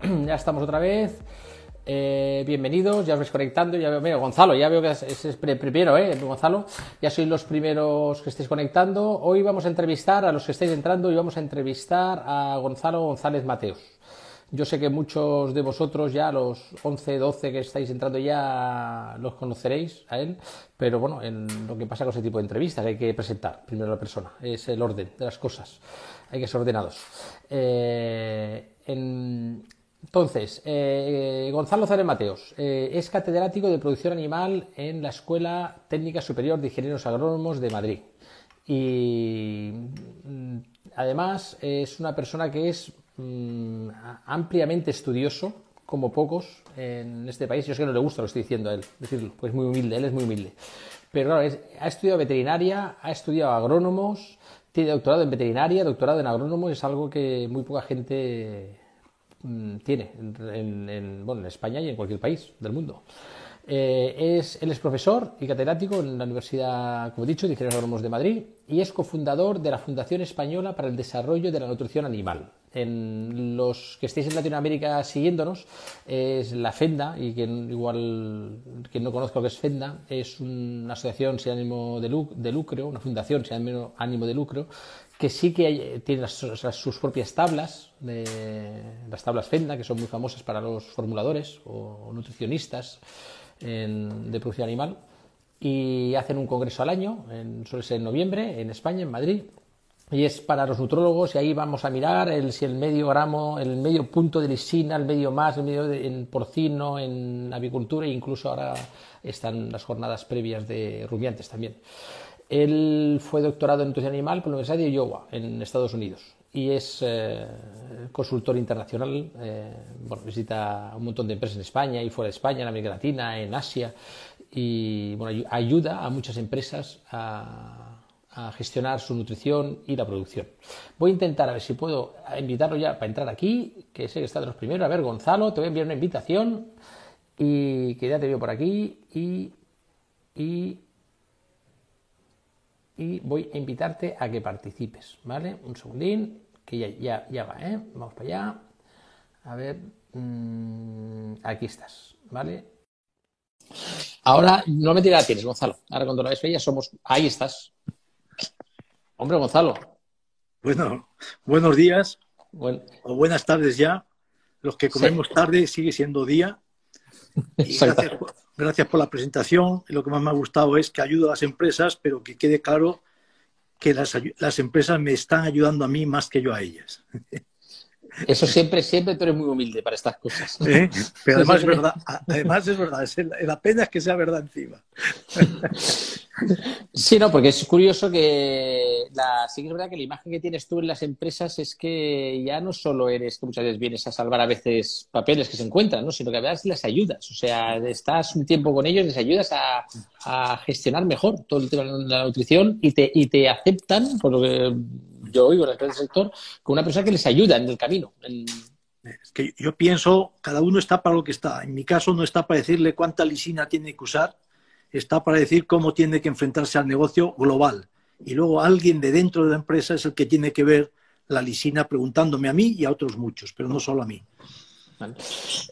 Ya estamos otra vez. Eh, bienvenidos, ya os vais conectando. Ya veo, mira, Gonzalo, ya veo que es, es, primero, ¿eh? Gonzalo, ya sois los primeros que estéis conectando. Hoy vamos a entrevistar a los que estáis entrando y vamos a entrevistar a Gonzalo González Mateos. Yo sé que muchos de vosotros ya, los 11, 12 que estáis entrando ya, los conoceréis a él, pero bueno, en lo que pasa con ese tipo de entrevistas hay que presentar primero a la persona, es el orden de las cosas, hay que ser ordenados. Eh, en, entonces, eh, Gonzalo Zárez Mateos eh, es catedrático de producción animal en la Escuela Técnica Superior de Ingenieros Agrónomos de Madrid. Y mm, además es una persona que es mm, ampliamente estudioso, como pocos en este país. Yo sé que no le gusta lo estoy diciendo a él, decirlo, pues muy humilde, él es muy humilde. Pero claro, ha estudiado veterinaria, ha estudiado agrónomos, tiene doctorado en veterinaria, doctorado en agrónomo, es algo que muy poca gente tiene en, en, bueno, en España y en cualquier país del mundo. Eh, es, él es profesor y catedrático en la Universidad, como he dicho, de Ingenieros Agrónomos de Madrid y es cofundador de la Fundación Española para el Desarrollo de la Nutrición Animal. En los que estéis en Latinoamérica siguiéndonos, es la FENDA, y quien igual quien no conozca lo que es FENDA, es una asociación sin ánimo de, lucro, una fundación sin ánimo de lucro, que sí que hay, tiene sus propias tablas, de, las tablas FENDA, que son muy famosas para los formuladores o nutricionistas en, de producción animal, y hacen un congreso al año, suele ser en noviembre, en España, en Madrid, y es para los nutrólogos y ahí vamos a mirar si el medio gramo, el medio punto de lisina, el medio más, el medio en porcino, en avicultura e incluso ahora están las jornadas previas de rumiantes también. Él fue doctorado en nutrición animal por la Universidad de Iowa, en Estados Unidos, y es eh, consultor internacional. Eh, visita un montón de empresas en España y fuera de España, en América Latina, en Asia, y bueno, ayuda a muchas empresas a, a, gestionar su nutrición y la producción. Voy a intentar a ver si puedo invitarlo ya para entrar aquí, que sé que está de los primeros. A ver, Gonzalo, te voy a enviar una invitación y que ya te veo por aquí y, y y voy a invitarte a que participes, ¿vale? Un segundín, que ya, ya, ya va, ¿eh? Vamos para allá. A ver, mmm, aquí estás, ¿vale? Ahora, no me la tienes, Gonzalo. Ahora cuando la ves ya somos... Ahí estás. Hombre, Gonzalo. Bueno, buenos días. Bueno. O buenas tardes ya. Los que comemos sí. tarde sigue siendo día. Y gracias, por, gracias por la presentación. Lo que más me ha gustado es que ayudo a las empresas, pero que quede claro que las, las empresas me están ayudando a mí más que yo a ellas. Eso siempre, siempre tú eres muy humilde para estas cosas. ¿Eh? Pero además es verdad, además es verdad, es la pena es que sea verdad encima. Sí, no, porque es curioso que la, sí que es verdad que la imagen que tienes tú en las empresas es que ya no solo eres que muchas veces vienes a salvar a veces papeles que se encuentran, ¿no? sino que a veces les ayudas. O sea, estás un tiempo con ellos, les ayudas a, a gestionar mejor todo el tema de la nutrición y te, y te aceptan, por lo que yo oigo en el sector, como una persona que les ayuda en el camino. En... Es que yo pienso, cada uno está para lo que está. En mi caso no está para decirle cuánta lisina tiene que usar, está para decir cómo tiene que enfrentarse al negocio global. Y luego alguien de dentro de la empresa es el que tiene que ver la lisina preguntándome a mí y a otros muchos, pero no solo a mí.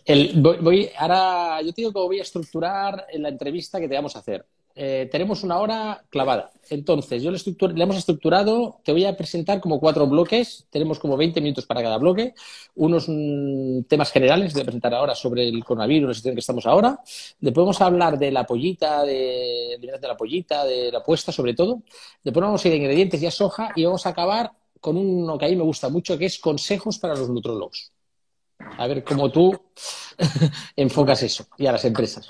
El, voy, voy, ahora, yo te digo que voy a estructurar la entrevista que te vamos a hacer. Eh, tenemos una hora clavada. Entonces, yo le, le, hemos estructurado, te voy a presentar como cuatro bloques, tenemos como 20 minutos para cada bloque, unos mm, temas generales, voy a presentar ahora sobre el coronavirus, la situación que estamos ahora, después vamos a hablar de la pollita, de, la pollita, de la puesta sobre todo, después vamos a ir a ingredientes y a soja y vamos a acabar con uno que a mí me gusta mucho, que es consejos para los nutrólogos. A ver cómo tú enfocas eso y a las empresas.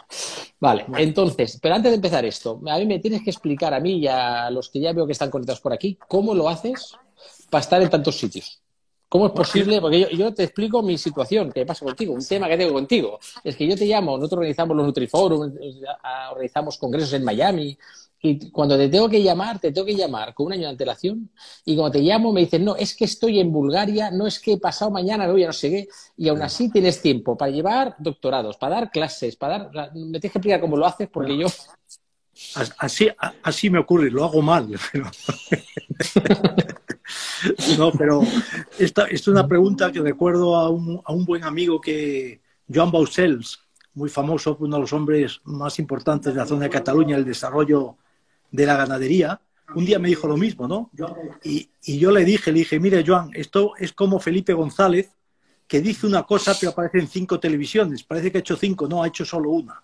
Vale, entonces, pero antes de empezar esto, a mí me tienes que explicar a mí y a los que ya veo que están conectados por aquí, cómo lo haces para estar en tantos sitios. ¿Cómo es posible? Porque yo, yo, te explico mi situación, que pasa contigo, un tema que tengo contigo. Es que yo te llamo, nosotros organizamos los Nutriforum, organizamos congresos en Miami, y cuando te tengo que llamar, te tengo que llamar con un año de antelación y cuando te llamo me dicen, no, es que estoy en Bulgaria, no es que pasado mañana me voy a no sé qué, y aún así tienes tiempo para llevar doctorados, para dar clases, para dar... Me tienes que explicar cómo lo haces porque yo... Así, así me ocurre, lo hago mal. no, pero esta, es una pregunta que recuerdo a un, a un buen amigo que, Joan Bausels, muy famoso, uno de los hombres más importantes de la zona de Cataluña, el desarrollo de la ganadería, un día me dijo lo mismo, ¿no? Y, yo le dije, le dije, mire, Joan, esto es como Felipe González, que dice una cosa pero aparece en cinco televisiones. Parece que ha hecho cinco, no, ha hecho solo una.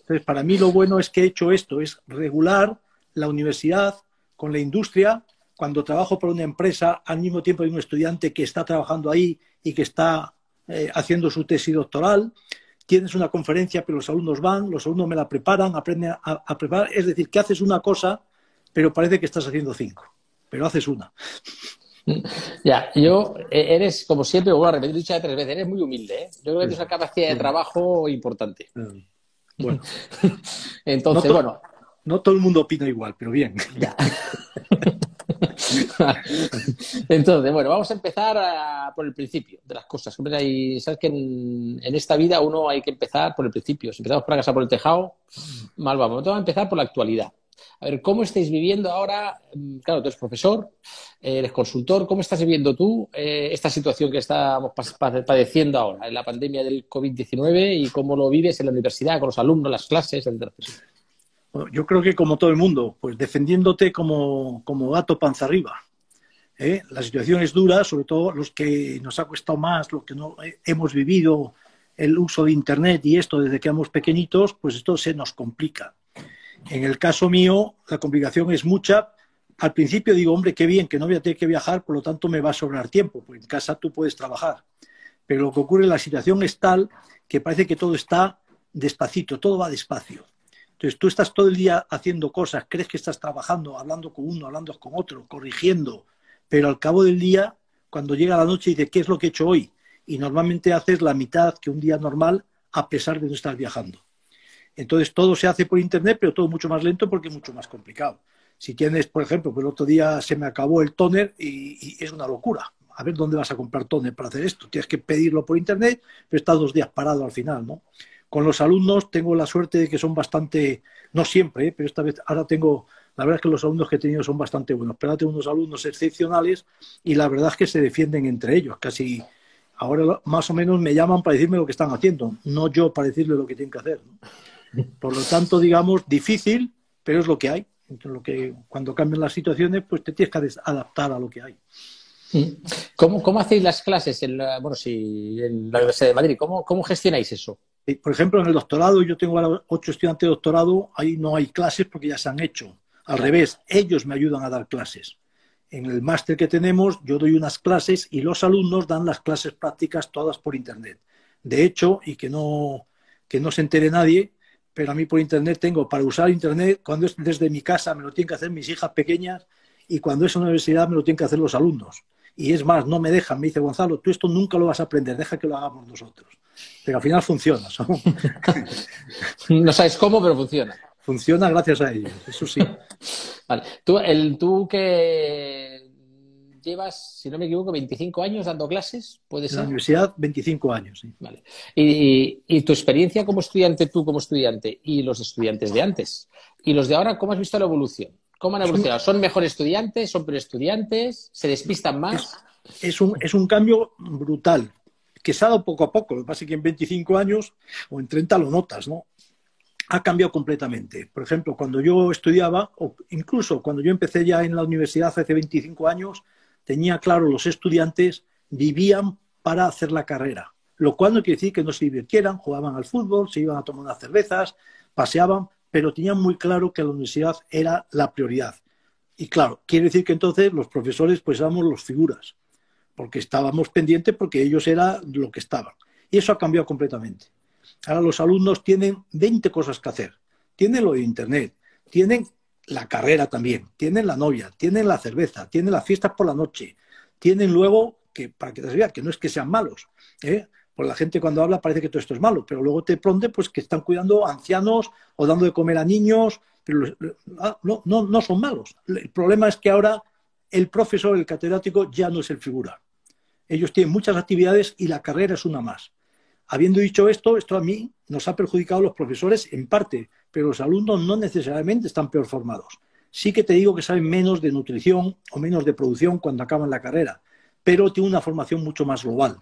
Entonces, para mí lo bueno es que he hecho esto, es regular la universidad con la industria. Cuando trabajo por una empresa, al mismo tiempo hay un estudiante que está trabajando ahí y que está eh, haciendo su tesis doctoral. Tienes una conferencia, pero los alumnos van, los alumnos me la preparan, aprenden a, preparar. Es decir, que haces una cosa, pero parece que estás haciendo cinco, pero haces una. Ya, yo eh, eres, como siempre, voy a repetir, dicho tres veces, eres muy humilde. ¿eh? Yo creo que tienes una capacidad de trabajo importante. Bueno. Entonces, bueno. No todo el mundo opina igual, pero bien. Ya. Entonces, bueno, vamos a empezar por el principio de las cosas. Sabes que en, esta vida uno hay que empezar por el principio. Si empezamos por la casa por el tejado, mal vamos. Vamos a empezar por la actualidad. A ver, ¿cómo estáis viviendo ahora? Mm, claro, tú eres profesor, eres consultor. ¿Cómo estás viviendo tú eh, esta situación que estamos padeciendo ahora en la pandemia del COVID-19 y cómo lo vives en la universidad, con los alumnos, las clases, etcétera? Yo creo que como todo el mundo, pues defendiéndote como, gato panza arriba. ¿eh? La situación es dura, sobre todo los que nos ha costado más, los que no hemos vivido el uso de Internet y esto desde que éramos pequeñitos, pues esto se nos complica. En el caso mío, la complicación es mucha. Al principio digo, hombre, qué bien, que no voy a tener que viajar, por lo tanto me va a sobrar tiempo, porque en casa tú puedes trabajar. Pero lo que ocurre, la situación es tal que parece que todo está despacito, todo va despacio. Entonces tú estás todo el día haciendo cosas, crees que estás trabajando, hablando con uno, hablando con otro, corrigiendo, pero al cabo del día, cuando llega la noche, dices, ¿qué es lo que he hecho hoy? Y normalmente haces la mitad que un día normal a pesar de no estar viajando. Entonces todo se hace por Internet, pero todo mucho más lento porque es mucho más complicado. Si tienes, por ejemplo, pues el otro día se me acabó el toner y, es una locura. A ver dónde vas a comprar toner para hacer esto. Tienes que pedirlo por Internet, pero estás dos días parado al final, ¿no? Con los alumnos tengo la suerte de que son bastante, no siempre, ¿eh? pero esta vez ahora tengo, la verdad es que los alumnos que he tenido son bastante buenos, pero ahora tengo unos alumnos excepcionales y la verdad es que se defienden entre ellos, casi ahora más o menos me llaman para decirme lo que están haciendo, no yo para decirle lo que tienen que hacer. Por lo tanto, digamos, difícil, pero es lo que hay. lo que, cuando cambian las situaciones, pues te tienes que adaptar a lo que hay. ¿Cómo, cómo hacéis las clases en la, bueno, si, en la Universidad de Madrid? ¿Cómo, ¿Cómo gestionáis eso? Por ejemplo, en el doctorado, yo tengo ahora ocho estudiantes de doctorado, ahí no hay clases porque ya se han hecho. Al revés, ellos me ayudan a dar clases. En el máster que tenemos, yo doy unas clases y los alumnos dan las clases prácticas todas por Internet. De hecho, y que no, que no se entere nadie, pero a mí por Internet tengo para usar Internet, cuando es desde mi casa me lo tienen que hacer mis hijas pequeñas y cuando es en la universidad me lo tienen que hacer los alumnos. Y es más, no me dejan, me dice Gonzalo, tú esto nunca lo vas a aprender, deja que lo hagamos nosotros. Pero al final funciona. no sabes cómo, pero funciona. Funciona gracias a ellos, eso sí. Vale. Tú, el, tú que llevas, si no me equivoco, 25 años dando clases, ¿puede ser? En la universidad, 25 años, sí. Vale. Y, y, tu experiencia como estudiante, tú como estudiante, y los estudiantes de antes, y los de ahora, ¿cómo has visto la evolución? ¿Cómo han evolucionado? ¿Son mejores estudiantes? ¿Son peor estudiantes? ¿Se despistan más? Es, un, es un cambio brutal, que se ha dado poco a poco. Lo que pasa es que en 25 años o en 30 lo notas, ¿no? Ha cambiado completamente. Por ejemplo, cuando yo estudiaba, o incluso cuando yo empecé ya en la universidad hace 25 años, tenía claro, los estudiantes vivían para hacer la carrera. Lo cual no quiere decir que no se divirtieran, jugaban al fútbol, se iban a tomar unas cervezas, paseaban, pero tenían muy claro que la universidad era la prioridad. Y claro, quiere decir que entonces los profesores pues éramos los figuras, porque estábamos pendientes porque ellos eran lo que estaban. Y eso ha cambiado completamente. Ahora los alumnos tienen 20 cosas que hacer. Tienen lo de Internet, tienen la carrera también, tienen la novia, tienen la cerveza, tienen las fiestas por la noche, tienen luego, que para que te veas, que no es que sean malos, ¿eh? Porque la gente cuando habla parece que todo esto es malo, pero luego te pronde pues que están cuidando ancianos o dando de comer a niños, pero ah, no, no, no son malos. El problema es que ahora el profesor, el catedrático, ya no es el figura. Ellos tienen muchas actividades y la carrera es una más. Habiendo dicho esto, esto a mí nos ha perjudicado a los profesores en parte, pero los alumnos no necesariamente están peor formados. Sí que te digo que saben menos de nutrición o menos de producción cuando acaban la carrera, pero tienen una formación mucho más global.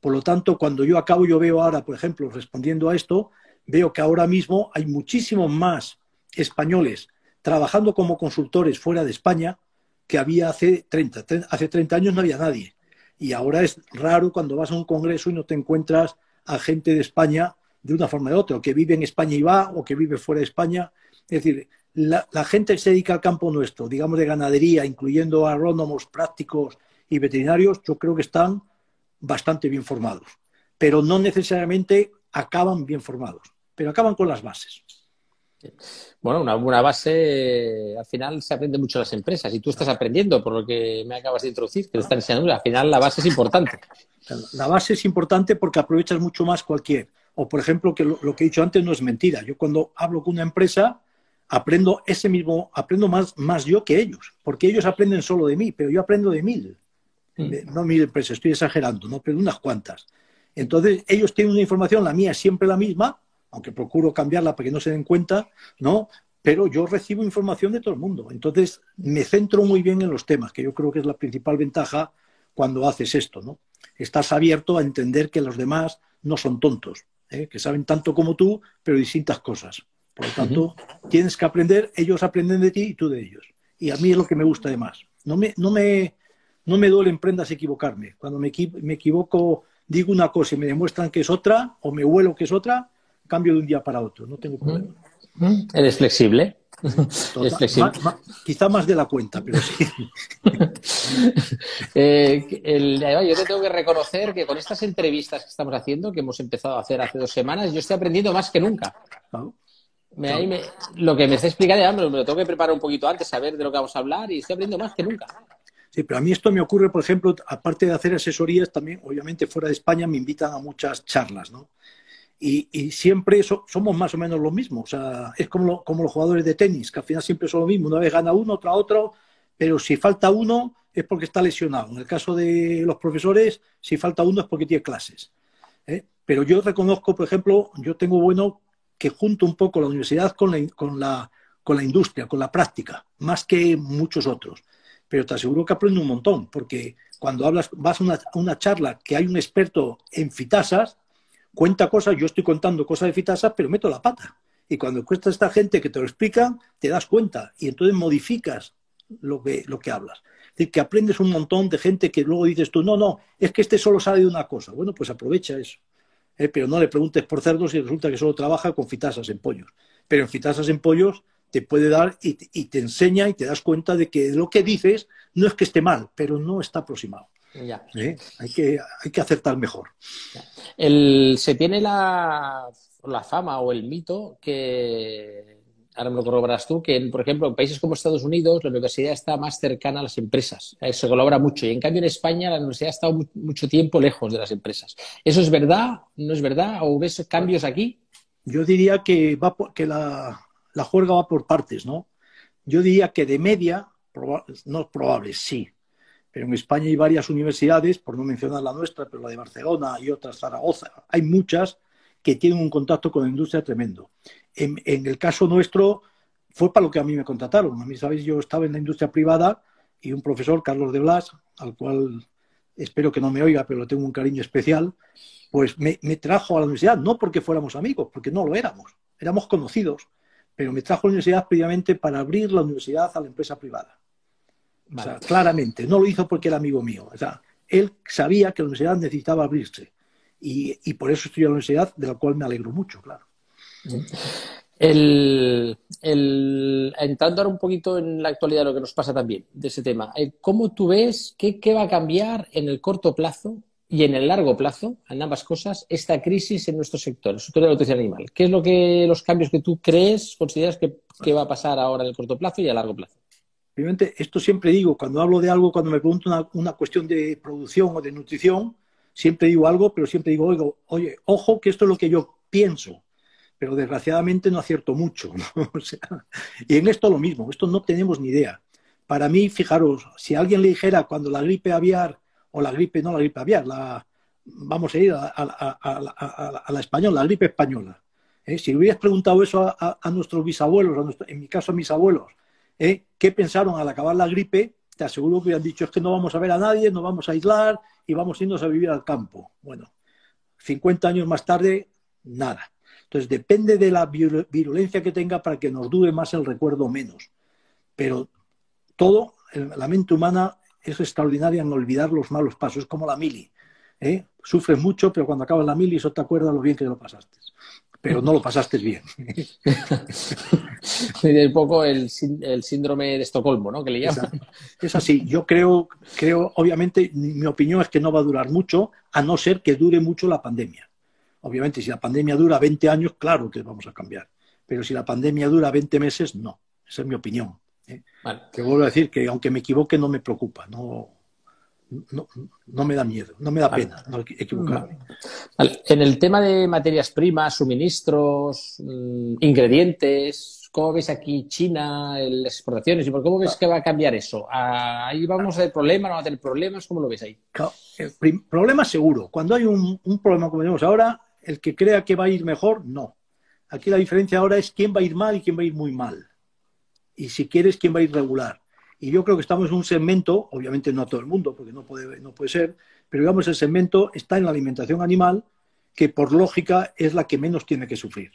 Por lo tanto, cuando yo acabo, yo veo ahora, por ejemplo, respondiendo a esto, veo que ahora mismo hay muchísimos más españoles trabajando como consultores fuera de España que había hace 30. Hace 30 años no había nadie. Y ahora es raro cuando vas a un congreso y no te encuentras a gente de España de una forma de otra, o que vive en España y va, o que vive fuera de España. Es decir, la, gente que se dedica al campo nuestro, digamos de ganadería, incluyendo agrónomos, prácticos y veterinarios, yo creo que están bastante bien formados, pero no necesariamente acaban bien formados, pero acaban con las bases. Bueno, una buena base, al final se aprende mucho en las empresas y tú estás aprendiendo, por lo que me acabas de introducir, que te están enseñando, al final la base es importante. La base es importante porque aprovechas mucho más cualquier. O, por ejemplo, que lo, que he dicho antes no es mentira. Yo cuando hablo con una empresa, aprendo ese mismo, aprendo más, más yo que ellos, porque ellos aprenden solo de mí, pero yo aprendo de mil. Mm. No mil empresas, estoy exagerando, ¿no? pero unas cuantas. Entonces, ellos tienen una información, la mía es siempre la misma, aunque procuro cambiarla para que no se den cuenta, ¿no? Pero yo recibo información de todo el mundo. Entonces, me centro muy bien en los temas, que yo creo que es la principal ventaja cuando haces esto, ¿no? Estás abierto a entender que los demás no son tontos, ¿eh? que saben tanto como tú, pero distintas cosas. Por lo tanto, tienes que aprender, ellos aprenden de ti y tú de ellos. Y a mí es lo que me gusta además. No me, no me, no me duelen prendas equivocarme. Cuando me, me equivoco, digo una cosa y me demuestran que es otra, o me huelo que es otra, cambio de un día para otro, no tengo problema. Eres flexible. flexible. quizá más de la cuenta, pero sí. Eh, yo te tengo que reconocer que con estas entrevistas que estamos haciendo, que hemos empezado a hacer hace dos semanas, yo estoy aprendiendo más que nunca. lo que me está explicando ya me lo, tengo que preparar un poquito antes, saber de lo que vamos a hablar y estoy aprendiendo más que nunca. Sí, pero a mí esto me ocurre, por ejemplo, aparte de hacer asesorías, también, obviamente, fuera de España me invitan a muchas charlas, ¿no? Y, siempre somos más o menos lo mismo. O sea, es como, como los jugadores de tenis, que al final siempre son lo mismo. Una vez gana uno, otra otro, pero si falta uno es porque está lesionado. En el caso de los profesores, si falta uno es porque tiene clases. ¿eh? Pero yo reconozco, por ejemplo, yo tengo bueno que junto un poco la universidad con la, con la, con la industria, con la práctica, más que muchos otros. Pero te aseguro que aprendo un montón, porque cuando hablas, vas a una, a una charla que hay un experto en fitasas, cuenta cosas, yo estoy contando cosas de Fitasa, pero meto la pata. Y cuando cuesta esta gente que te lo explica, te das cuenta y entonces modificas lo que, lo que hablas. Es decir, que aprendes un montón de gente que luego dices tú, no, no, es que este solo sabe de una cosa. Bueno, pues aprovecha eso. ¿eh? Pero no le preguntes por cerdos y resulta que solo trabaja con fitasas en pollos. Pero en fitasas en pollos te puede dar y te enseña y te das cuenta de que lo que dices no es que esté mal, pero no está aproximado. Ya. ¿Eh? Hay, que, hay que acertar mejor. se tiene la, fama o el mito que, ahora me lo corroboras tú, que por ejemplo en países como Estados Unidos la universidad está más cercana a las empresas, se colabora mucho y en cambio en España la universidad ha estado mucho tiempo lejos de las empresas. ¿Eso es verdad? ¿No es verdad? ¿O ves cambios aquí? Yo diría que, va que la, la juerga va por partes, ¿no? Yo diría que de media, no es probable, sí, pero en España hay varias universidades, por no mencionar la nuestra, pero la de Barcelona y otras, Zaragoza, hay muchas que tienen un contacto con la industria tremendo. En, el caso nuestro, fue para lo que a mí me contrataron. A mí, sabéis, yo estaba en la industria privada y un profesor, Carlos de Blas, al cual espero que no me oiga, pero tengo un cariño especial, pues me, me trajo a la universidad, no porque fuéramos amigos, porque no lo éramos, éramos conocidos, pero me trajo a la universidad previamente para abrir la universidad a la empresa privada claramente, no lo hizo porque era amigo mío. O sea, él sabía que la universidad necesitaba abrirse. Y, por eso estudió en la universidad, de la cual me alegro mucho, claro. El, entrando ahora un poquito en la actualidad, lo que nos pasa también de ese tema, eh, ¿cómo tú ves qué, va a cambiar en el corto plazo y en el largo plazo, en ambas cosas, esta crisis en nuestro sector, el sector de la nutrición animal? ¿Qué es lo que los cambios que tú crees, consideras que, que va a pasar ahora en el corto plazo y a largo plazo? Esto siempre digo, cuando hablo de algo, cuando me pregunto una, cuestión de producción o de nutrición, siempre digo algo, pero siempre digo, oigo, oye, ojo que esto es lo que yo pienso, pero desgraciadamente no acierto mucho. y en esto lo mismo, esto no tenemos ni idea. Para mí, fijaros, si alguien le dijera cuando la gripe aviar, o la gripe, no la gripe aviar, la, vamos a ir a, la española, la gripe española. ¿eh? Si hubieras preguntado eso a, nuestros bisabuelos, en mi caso a mis abuelos, ¿eh? ¿qué pensaron al acabar la gripe? Te aseguro que hubieran dicho es que no vamos a ver a nadie, no vamos a aislar y vamos irnos a vivir al campo. Bueno, 50 años más tarde, nada. Entonces depende de la virulencia que tenga para que nos dure más el recuerdo menos. Pero todo, la mente humana es extraordinaria en olvidar los malos pasos, como la mili. ¿eh? Sufres mucho, pero cuando acabas la mili, eso te acuerdas lo bien que lo pasaste. Pero no lo pasaste bien. un poco el, síndrome de Estocolmo, ¿no? Que le llaman. Es así. Yo creo, creo, obviamente, mi opinión es que no va a durar mucho, a no ser que dure mucho la pandemia. Obviamente, si la pandemia dura 20 años, claro que vamos a cambiar. Pero si la pandemia dura 20 meses, no. Esa es mi opinión. ¿eh? Que vuelvo a decir que aunque me equivoque, no me preocupa. No, no, me da miedo, no me da pena equivocarme. En el tema de materias primas, suministros, mm, ingredientes, ¿cómo ves aquí China, las exportaciones? ¿Y por cómo ves que va a cambiar eso? ¿Ahí vamos a tener problemas, no vamos a tener problemas? ¿Cómo lo ves ahí? Problema seguro. Cuando hay un, un problema como tenemos ahora, el que crea que va a ir mejor, no. Aquí la diferencia ahora es quién va a ir mal y quién va a ir muy mal. Y si quieres, quién va a ir regular. Y yo creo que estamos en un segmento, obviamente no a todo el mundo, porque no puede, no puede ser, pero digamos el segmento está en la alimentación animal, que por lógica es la que menos tiene que sufrir.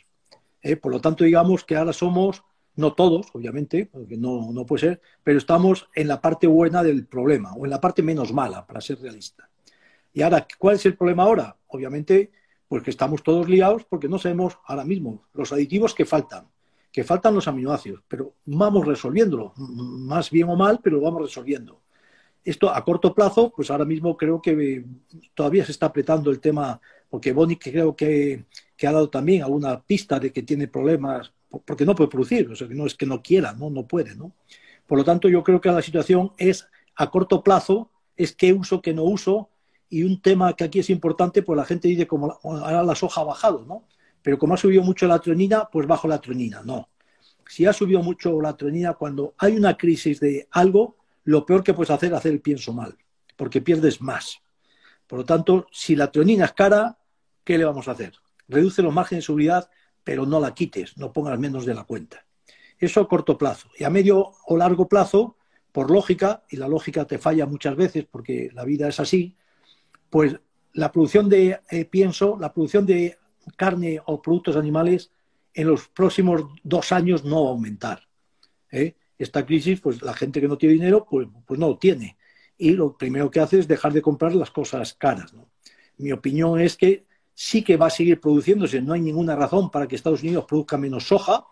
¿eh? Por lo tanto, digamos que ahora somos, no todos, obviamente, porque no, no puede ser, pero estamos en la parte buena del problema, o en la parte menos mala, para ser realista. Y ahora, ¿cuál es el problema ahora? Obviamente, pues que estamos todos liados porque no sabemos ahora mismo los aditivos que faltan que faltan los aminoácidos, pero vamos resolviéndolo, más bien o mal, pero vamos resolviendo. Esto a corto plazo, pues ahora mismo creo que todavía se está apretando el tema, porque Bonnie creo que, ha dado también alguna pista de que tiene problemas, porque no puede producir, o sea, que no es que no quiera, no, no puede, ¿no? Por lo tanto, yo creo que la situación es a corto plazo, es qué uso, qué no uso, y un tema que aquí es importante, pues la gente dice como ahora la soja ha bajado, ¿no? Pero como ha subido mucho la tronina, pues bajo la tronina. No. Si ha subido mucho la tronina, cuando hay una crisis de algo, lo peor que puedes hacer es hacer el pienso mal, porque pierdes más. Por lo tanto, si la tronina es cara, ¿qué le vamos a hacer? Reduce los márgenes de seguridad, pero no la quites, no pongas menos de la cuenta. Eso a corto plazo. Y a medio o largo plazo, por lógica, y la lógica te falla muchas veces porque la vida es así, pues la producción de eh, pienso, la producción de carne o productos animales en los próximos dos años no va a aumentar. ¿eh? Esta crisis, pues la gente que no tiene dinero, pues, pues no lo tiene. Y lo primero que hace es dejar de comprar las cosas caras. Mi opinión es que sí que va a seguir produciéndose. No hay ninguna razón para que Estados Unidos produzca menos soja.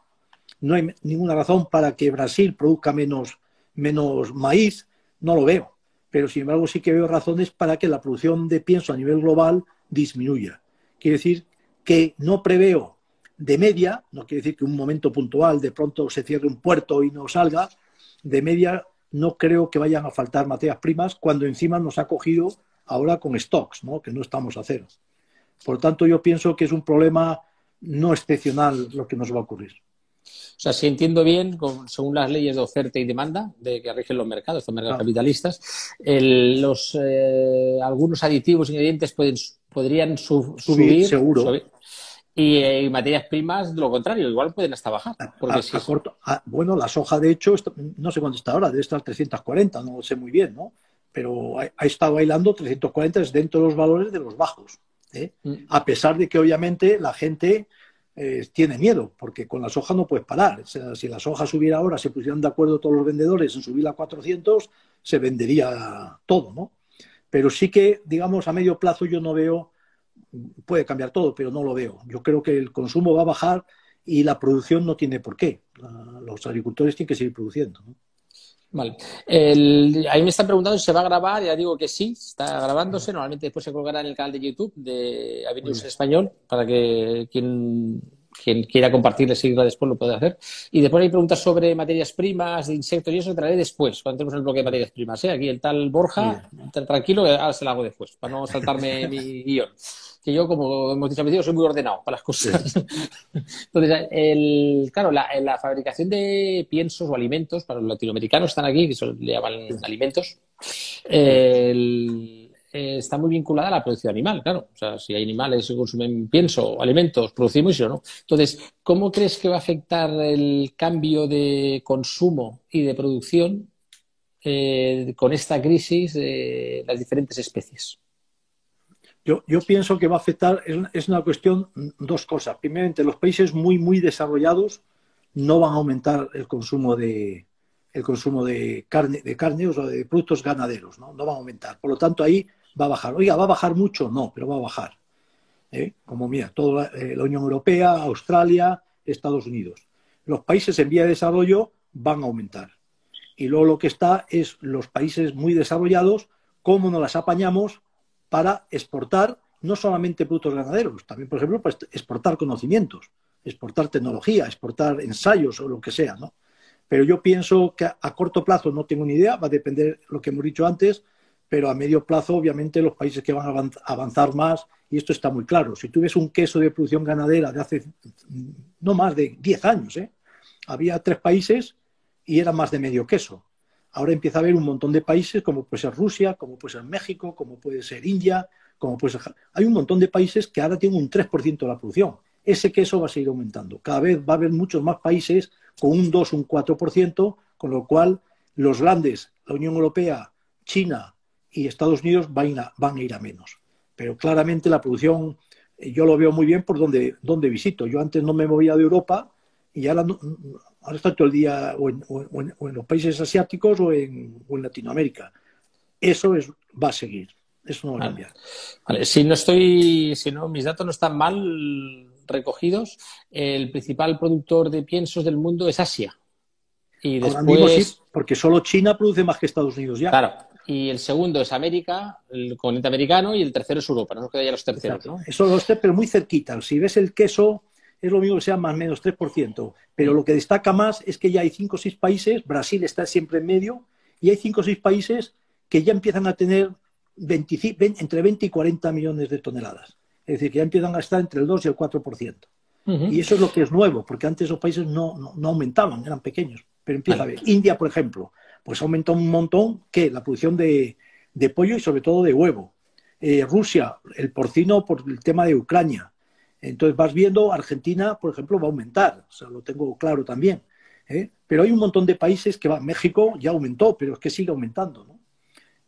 No hay ninguna razón para que Brasil produzca menos, menos maíz. No lo veo. Pero sin embargo sí que veo razones para que la producción de pienso a nivel global disminuya. Quiere decir que no preveo de media, no quiere decir que un momento puntual de pronto se cierre un puerto y no salga, de media no creo que vayan a faltar materias primas cuando encima nos ha cogido ahora con stocks, ¿no? que no estamos a cero. Por lo tanto, yo pienso que es un problema no excepcional lo que nos va a ocurrir. O sea, si entiendo bien, según las leyes de oferta y demanda de que rigen los mercados, estos mercados capitalistas, los, eh, algunos aditivos, ingredientes pueden, podrían subir, seguro. Y, materias primas, lo contrario, igual pueden hasta bajar. Porque corto, bueno, la soja, de hecho, no sé cuánto está ahora, debe estar 340, no lo sé muy bien, ¿no? Pero ha, estado bailando 340 es dentro de los valores de los bajos. ¿eh? Mm. A pesar de que, obviamente, la gente eh, tiene miedo, porque con la soja no puedes parar. si la soja subiera ahora, se pusieran de acuerdo todos los vendedores en subirla a 400, se vendería todo, ¿no? Pero sí que, digamos, a medio plazo yo no veo, puede cambiar todo, pero no lo veo. Yo creo que el consumo va a bajar y la producción no tiene por qué. Los agricultores tienen que seguir produciendo, ¿no? Vale. ahí me están preguntando si se va a grabar, ya digo que sí, está grabándose. Normalmente después se colgará en el canal de YouTube de Avenues Español para que quien quien quiera compartirle, seguirla después lo puede hacer. Y después hay preguntas sobre materias primas, de insectos y eso traeré después, cuando tenemos el bloque de materias primas. ¿eh? Aquí el tal Borja, tranquilo, ahora se lo hago después, para no saltarme mi guion. Que yo, como hemos dicho al principio, soy muy ordenado para las cosas. Entonces, el, claro, la, la, fabricación de piensos o alimentos, para los latinoamericanos están aquí, que le llaman alimentos, el eh, está muy vinculada a la producción animal, claro. O sea, si hay animales que consumen pienso, alimentos, producimos y no. Entonces, ¿cómo crees que va a afectar el cambio de consumo y de producción eh, con esta crisis de las diferentes especies? Yo, yo, pienso que va a afectar, es una cuestión, dos cosas. Primeramente, los países muy, muy desarrollados no van a aumentar el consumo de, el consumo de carne, de carne o de productos ganaderos, ¿no? No van a aumentar. Por lo tanto, ahí va a bajar. Oiga, ¿va a bajar mucho? No, pero va a bajar. ¿Eh? Como mira, toda eh, la Unión Europea, Australia, Estados Unidos. Los países en vía de desarrollo van a aumentar. Y luego lo que está es los países muy desarrollados, cómo nos las apañamos para exportar no solamente productos ganaderos, también, por ejemplo, para exportar conocimientos, exportar tecnología, exportar ensayos o lo que sea, ¿no? Pero yo pienso que a corto plazo no tengo ni idea, va a depender lo que hemos dicho antes, pero a medio plazo, obviamente, los países que van a avanzar más, y esto está muy claro, si tú ves un queso de producción ganadera de hace no más de 10 años, ¿eh? había tres países y era más de medio queso. Ahora empieza a haber un montón de países, como puede ser Rusia, como puede ser México, como puede ser India, como puede ser... Hay un montón de países que ahora tienen un 3% de la producción. Ese queso va a seguir aumentando. Cada vez va a haber muchos más países con un 2, un 4%, con lo cual los grandes, la Unión Europea, China, y Estados Unidos van a, van a ir a menos. Pero claramente la producción, eh, yo lo veo muy bien por donde, donde visito. Yo antes no me movía de Europa y ahora, ahora estoy todo el día o en, los países asiáticos o en, Latinoamérica. Eso es, va a seguir. Eso no va a cambiar. Vale. Si no estoy, si no, mis datos no están mal recogidos, el principal productor de piensos del mundo es Asia. Y después... porque solo China produce más que Estados Unidos ya. Claro, y el segundo es América, el continente americano, y el tercero es Europa. No nos queda ya los terceros, ¿no? Eso los tres, pero muy cerquita. Si ves el queso, es lo mismo que sea más o menos 3%. Pero lo que destaca más es que ya hay cinco o seis países, Brasil está siempre en medio, y hay cinco o seis países que ya empiezan a tener entre 20 y 40 millones de toneladas. Es decir, que ya empiezan a estar entre el 2 y el 4%. Y eso es lo que es nuevo, porque antes esos países no, no, aumentaban, eran pequeños. Pero empieza a ver. India, por ejemplo, pues ha aumentado un montón que la producción de, pollo y sobre todo de huevo. Eh, Rusia, el porcino por el tema de Ucrania. Entonces vas viendo, Argentina, por ejemplo, va a aumentar, o sea, lo tengo claro también. ¿eh? Pero hay un montón de países que va, México ya aumentó, pero es que sigue aumentando, ¿no?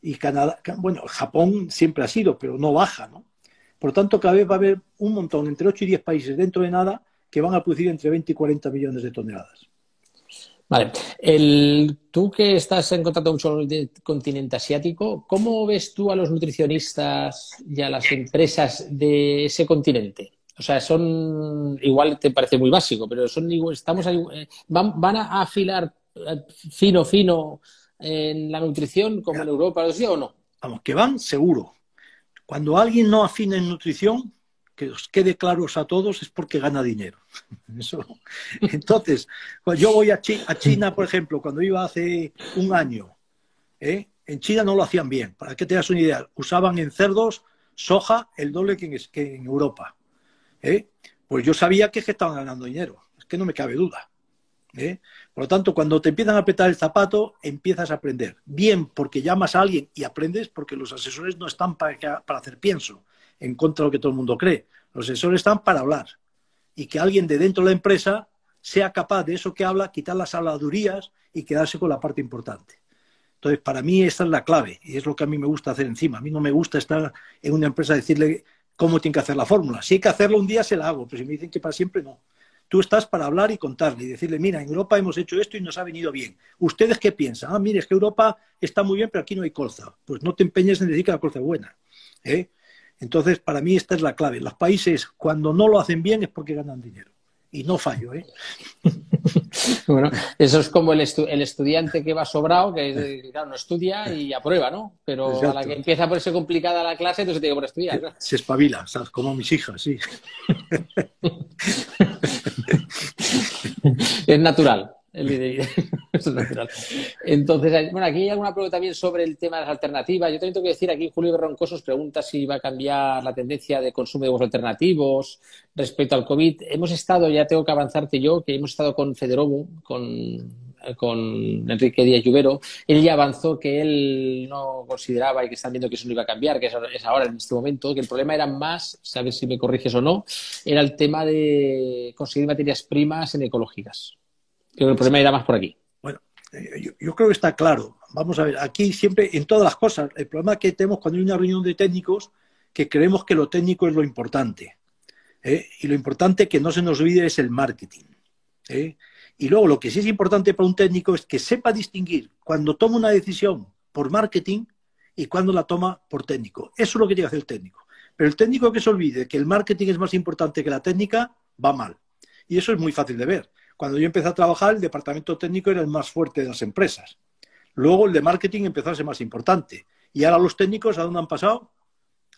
Y Canadá, bueno, Japón siempre ha sido, pero no baja, ¿no? Por lo tanto, cada vez va a haber un montón, entre 8 y 10 países dentro de nada, que van a producir entre 20 y 40 millones de toneladas. Vale. El, tú que estás en contacto mucho con el continente asiático, ¿cómo ves tú a los nutricionistas y a las empresas de ese continente? O sea, son, igual te parece muy básico, pero son estamos eh, van, van, a afilar eh, fino, fino en la nutrición como en Europa, o no? Vamos, que van seguro. Cuando alguien no afina en nutrición, que os quede claros a todos, es porque gana dinero. Entonces, cuando yo voy a, China, por ejemplo, cuando iba hace un año, ¿eh? en China no lo hacían bien. Para que te das una idea, usaban en cerdos soja el doble que en, Europa. ¿Eh? Pues yo sabía que, es que estaban ganando dinero, es que no me cabe duda. ¿eh? Por lo tanto, cuando te empiezan a apretar el zapato, empiezas a aprender. Bien porque llamas a alguien y aprendes, porque los asesores no están para, hacer pienso en contra de lo que todo el mundo cree. Los asesores están para hablar y que alguien de dentro de la empresa sea capaz de eso que habla, quitar las habladurías y quedarse con la parte importante. Entonces, para mí esta es la clave y es lo que a mí me gusta hacer encima. A mí no me gusta estar en una empresa decirle cómo tiene que hacer la fórmula. Si hay que hacerlo un día, se la hago, pero si me dicen que para siempre, no. Tú estás para hablar y contarle y decirle, mira, en Europa hemos hecho esto y nos ha venido bien. ¿Ustedes qué piensan? Ah, mire, es que Europa está muy bien, pero aquí no hay colza. Pues no te empeñes en decir que la colza es buena. ¿eh? Entonces, para mí esta es la clave. Los países, cuando no lo hacen bien, es porque ganan dinero. Y no fallo. ¿eh? bueno, eso es como el, estudiante que va sobrado, que claro, no estudia y aprueba, ¿no? Pero a la que empieza a ponerse complicada la clase, entonces tiene que por estudiar. Se espabila, ¿sabes? Como mis hijas, sí. es natural. Entonces, bueno, aquí hay alguna pregunta también sobre el tema de las alternativas. Yo también tengo que decir aquí, Julio Berroncosos pregunta si va a cambiar la tendencia de consumo de huevos alternativos respecto al COVID. Hemos estado, ya tengo que avanzarte yo, que hemos estado con Federovo, con con Enrique Díaz Lluvero, él ya avanzó que él no consideraba y que están viendo que eso no iba a cambiar, que es ahora en este momento, que el problema era más, sabes si me corriges o no, era el tema de conseguir materias primas en ecológicas. Creo que el problema irá más por aquí. Bueno, eh, yo, creo que está claro. Vamos a ver, aquí siempre, en todas las cosas, el problema que tenemos cuando hay una reunión de técnicos, que creemos que lo técnico es lo importante. ¿eh? Y lo importante que no se nos olvide es el marketing. ¿eh? Y luego lo que sí es importante para un técnico es que sepa distinguir cuando toma una decisión por marketing y cuando la toma por técnico. Eso es lo que tiene que hacer el técnico. Pero el técnico que se olvide que el marketing es más importante que la técnica, va mal. Y eso es muy fácil de ver. Cuando yo empecé a trabajar, el departamento técnico era el más fuerte de las empresas. Luego el de marketing empezó a ser más importante. Y ahora los técnicos, ¿a dónde han pasado?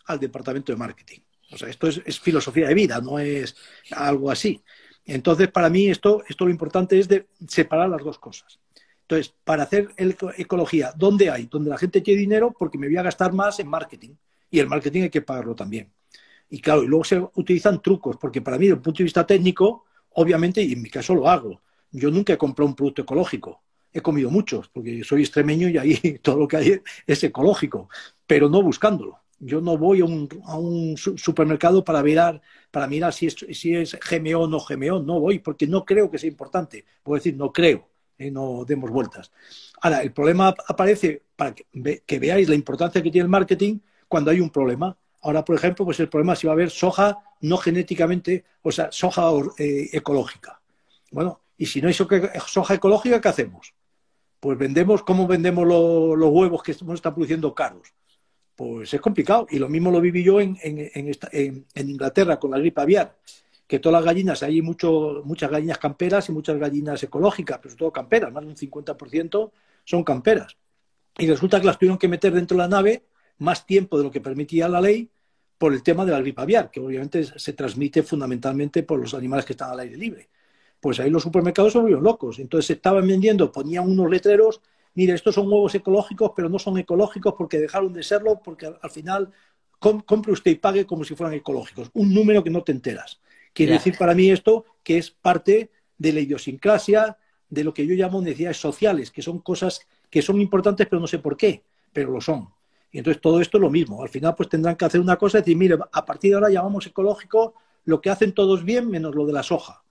Al departamento de marketing. O sea, esto es, filosofía de vida, no es algo así. Entonces, para mí, esto, esto lo importante es de separar las dos cosas. Entonces, para hacer ecología, ¿dónde hay? Donde la gente tiene dinero, porque me voy a gastar más en marketing. Y el marketing hay que pagarlo también. Y claro, y luego se utilizan trucos, porque para mí, desde el punto de vista técnico, obviamente, y en mi caso lo hago. Yo nunca he comprado un producto ecológico. He comido muchos, porque soy extremeño y ahí todo lo que hay es ecológico, pero no buscándolo. Yo no voy a un, supermercado para mirar, para mirar si, es, si es GMO o no GMO. No voy, porque no creo que sea importante. Puedo decir, no creo, eh, no demos vueltas. Ahora, el problema aparece para que, veáis la importancia que tiene el marketing cuando hay un problema. Ahora, por ejemplo, pues el problema es si va a haber soja no genéticamente, o sea, soja eh, ecológica. Bueno, y si no hay soja ecológica, ¿qué hacemos? Pues vendemos, ¿cómo vendemos los huevos que estamos están produciendo caros? Pues es complicado. Y lo mismo lo viví yo en, Inglaterra con la gripe aviar, que todas las gallinas, hay mucho, muchas gallinas camperas y muchas gallinas ecológicas, pero sobre todo camperas, más de un 50% son camperas. Y resulta que las tuvieron que meter dentro de la nave más tiempo de lo que permitía la ley por el tema de la gripe aviar, que obviamente se transmite fundamentalmente por los animales que están al aire libre. Pues ahí los supermercados son volvieron locos. Entonces se estaban vendiendo, ponían unos letreros, mire, estos son huevos ecológicos, pero no son ecológicos porque dejaron de serlo, porque al, final compre usted y pague como si fueran ecológicos. Un número que no te enteras. Quiere decir para mí esto que es parte de la idiosincrasia, de lo que yo llamo necesidades sociales, que son cosas que son importantes, pero no sé por qué, pero lo son. Y entonces todo esto es lo mismo. Al final pues tendrán que hacer una cosa decir, mire, a partir de ahora llamamos ecológico lo que hacen todos bien menos lo de la soja.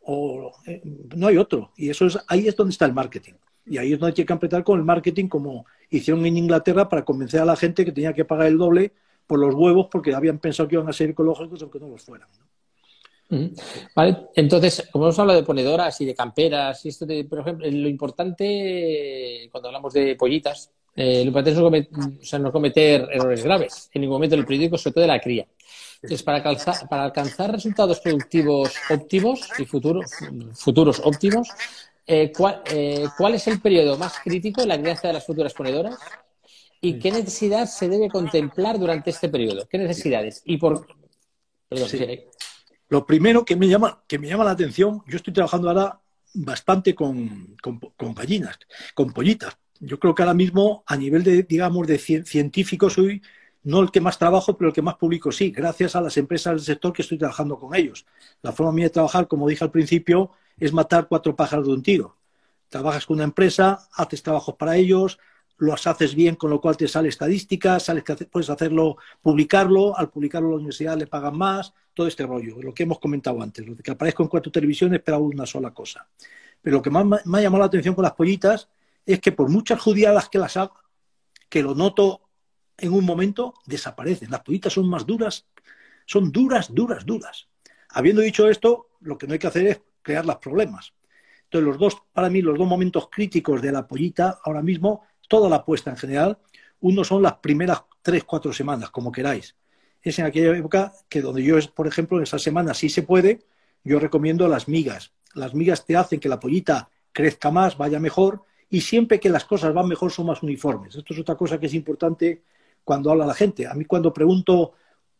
O eh, no hay otro. Y eso es, ahí es donde está el marketing. Y ahí es donde hay que apretar con el marketing como hicieron en Inglaterra para convencer a la gente que tenía que pagar el doble por los huevos porque habían pensado que iban a ser ecológicos aunque no los fueran. Vale, entonces, como hemos hablado de ponedoras y de camperas, y esto de, por ejemplo, lo importante cuando hablamos de pollitas, eh, lo importante es no cometer, errores graves en ningún momento en el periódico, sobre todo de la cría. Entonces, para, para alcanzar resultados productivos óptimos y futuros, futuros óptimos, eh, eh, ¿cuál, es el periodo más crítico en la crianza de las futuras ponedoras? ¿Y qué necesidad se debe contemplar durante este periodo? ¿Qué necesidades? Y por... Lo primero que me, llama, que me llama la atención, yo estoy trabajando ahora bastante con, con gallinas, con pollitas, yo creo que ahora mismo, a nivel de, digamos, de científico, soy no el que más trabajo, pero el que más publico, sí, gracias a las empresas del sector que estoy trabajando con ellos. La forma mía de trabajar, como dije al principio, es matar cuatro pájaros de un tiro. Trabajas con una empresa, haces trabajos para ellos, los haces bien, con lo cual te sale estadística, sales que puedes hacerlo, publicarlo, al publicarlo la universidad le pagan más, todo este rollo, lo que hemos comentado antes, lo que aparezco en cuatro televisiones, pero una sola cosa. Pero lo que más me ha llamado la atención con las pollitas es que por muchas judiadas que las haga, que lo noto en un momento, desaparecen. Las pollitas son más duras, son duras, duras, duras. Habiendo dicho esto, lo que no hay que hacer es crear los problemas. Entonces, los dos, para mí, los dos momentos críticos de la pollita, ahora mismo, toda la apuesta en general, uno son las primeras tres, cuatro semanas, como queráis. Es en aquella época que donde yo, por ejemplo, en esa semana sí se puede, yo recomiendo las migas. Las migas te hacen que la pollita crezca más, vaya mejor, y siempre que las cosas van mejor son más uniformes. Esto es otra cosa que es importante cuando habla la gente. A mí cuando pregunto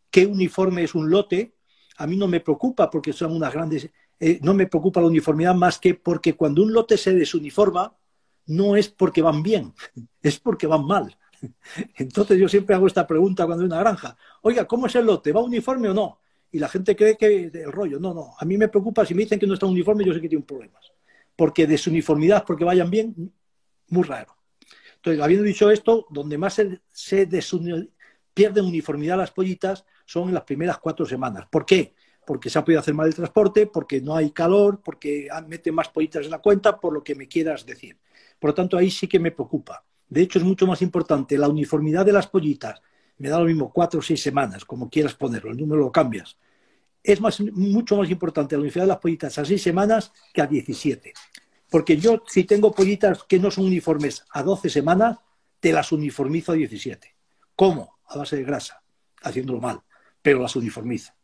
qué uniforme es un lote, a mí no me preocupa porque son unas grandes, eh, no me preocupa la uniformidad más que porque cuando un lote se desuniforma, no es porque van bien, es porque van mal. Entonces yo siempre hago esta pregunta cuando hay una granja. Oiga, ¿cómo es el lote? ¿Va uniforme o no? Y la gente cree que el rollo. No, no. A mí me preocupa si me dicen que no está uniforme, yo sé que tiene problemas. Porque desuniformidad, porque vayan bien, muy raro. Entonces, habiendo dicho esto, donde más se, se pierden uniformidad las pollitas son en las primeras cuatro semanas. ¿Por qué? Porque se ha podido hacer mal el transporte, porque no hay calor, porque mete más pollitas en la cuenta, por lo que me quieras decir. Por lo tanto, ahí sí que me preocupa. De hecho, es mucho más importante la uniformidad de las pollitas. Me da lo mismo cuatro o seis semanas, como quieras ponerlo, el número lo cambias. Es más, mucho más importante la uniformidad de las pollitas a seis semanas que a 17. Porque yo, si tengo pollitas que no son uniformes a 12 semanas, te las uniformizo a 17. ¿Cómo? A base de grasa, haciéndolo mal pero las uniformiza.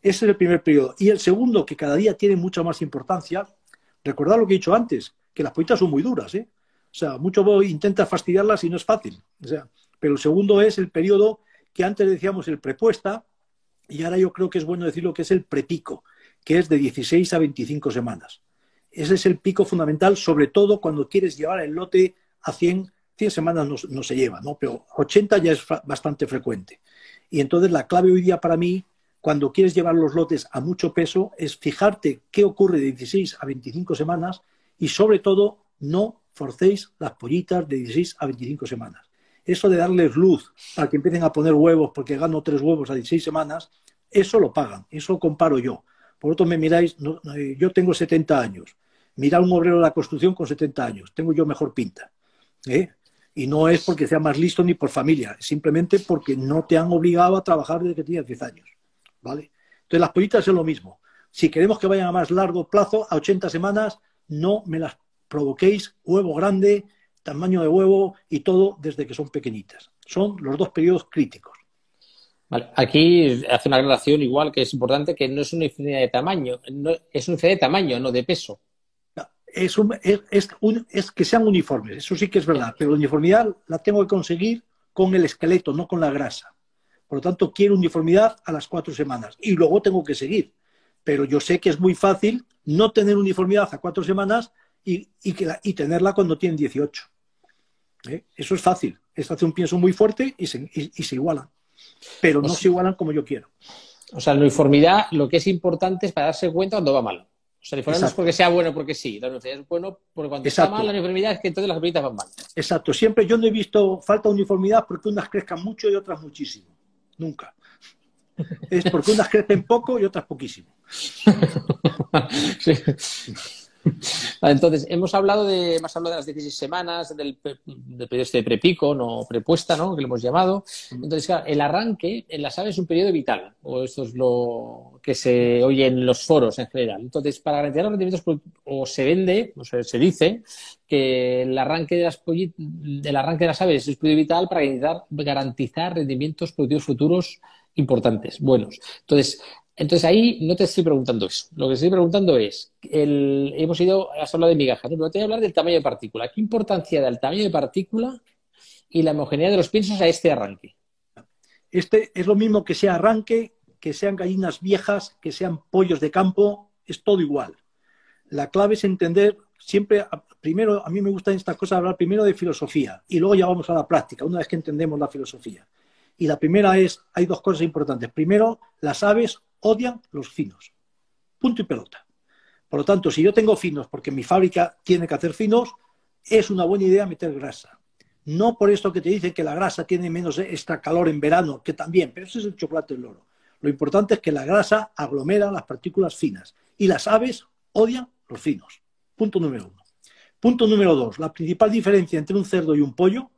Ese es el primer periodo. Y el segundo, que cada día tiene mucha más importancia, recordad lo que he dicho antes, que las pollitas son muy duras, ¿eh? O sea, mucho intenta fastidiarlas y no es fácil. O sea, pero el segundo es el periodo que antes decíamos el prepuesta, y ahora yo creo que es bueno decirlo que es el prepico, que es de 16 a 25 semanas. Ese es el pico fundamental, sobre todo cuando quieres llevar el lote a 100, 100 semanas no, no se lleva, ¿no? Pero 80 ya es bastante frecuente. Y entonces la clave hoy día para mí, cuando quieres llevar los lotes a mucho peso, es fijarte qué ocurre de 16 a 25 semanas y sobre todo no forcéis las pollitas de 16 a 25 semanas. Eso de darles luz para que empiecen a poner huevos porque gano tres huevos a 16 semanas, eso lo pagan, eso lo comparo yo. Por otro me miráis, eh, yo tengo 70 años. Mira un obrero de la construcción con 70 años, tengo yo mejor pinta. ¿eh? Y no es porque sea más listo ni por familia, simplemente porque no te han obligado a trabajar desde que tenías 10 años. ¿Vale? Entonces las pollitas es lo mismo. Si queremos que vayan a más largo plazo, a 80 semanas, no me las provoquéis huevo grande, tamaño de huevo y todo desde que son pequeñitas. Son los dos periodos críticos. Aquí hace una relación igual que es importante que no es una diferencia de tamaño, es una diferencia de tamaño, no de peso es, es, es, que sean uniformes, eso sí que es verdad, pero la uniformidad la tengo que conseguir con el esqueleto, no con la grasa. Por lo tanto, quiero uniformidad a las cuatro semanas y luego tengo que seguir. Pero yo sé que es muy fácil no tener uniformidad a cuatro semanas y, y, tenerla cuando tienen 18. ¿Eh? Eso es fácil. Es hace un pienso muy fuerte y se, y, se igualan. Pero no se igualan como yo quiero. O sea, la uniformidad lo que es importante es para darse cuenta cuando va mal. O sea, no es porque sea bueno, porque sí. La uniformidad es bueno porque cuando está mal la uniformidad es que entonces las pollitas van mal. Exacto. Siempre yo no he visto falta de uniformidad porque unas crezcan mucho y otras muchísimo. Nunca. Es porque unas crecen poco y otras poquísimo. sí. Entonces, hemos hablado de, más hablado de las 16 semanas, del, del periodo este de prepico, no prepuesta, ¿no? Que lo hemos llamado. Entonces, claro, el arranque en las aves es un periodo vital, o esto es lo que se oye en los foros en general. Entonces, para garantizar los rendimientos, o se vende, o se, se dice, que el arranque de las del arranque de las aves es un periodo vital para garantizar, garantizar rendimientos productivos futuros importantes, buenos. Entonces, entonces ahí no te estoy preguntando eso. Lo que estoy preguntando es, el, hemos ido, has hablado de migajas, pero te voy a hablar del tamaño de partícula. ¿Qué importancia da el tamaño de partícula y la homogeneidad de los piensos a este arranque? Este es lo mismo que sea arranque, que sean gallinas viejas, que sean pollos de campo, es todo igual. La clave es entender siempre, primero, a mí me gusta estas cosas hablar primero de filosofía y luego ya vamos a la práctica, una vez que entendemos la filosofía. Y la primera es, hay dos cosas importantes. Primero, las aves odian los finos. Punto y pelota. Por lo tanto, si yo tengo finos porque mi fábrica tiene que hacer finos, es una buena idea meter grasa. No por esto que te dicen que la grasa tiene menos extra calor en verano, que también, pero eso es el chocolate del loro. Lo importante es que la grasa aglomera las partículas finas y las aves odian los finos. Punto número uno. Punto número dos. La principal diferencia entre un cerdo y un pollo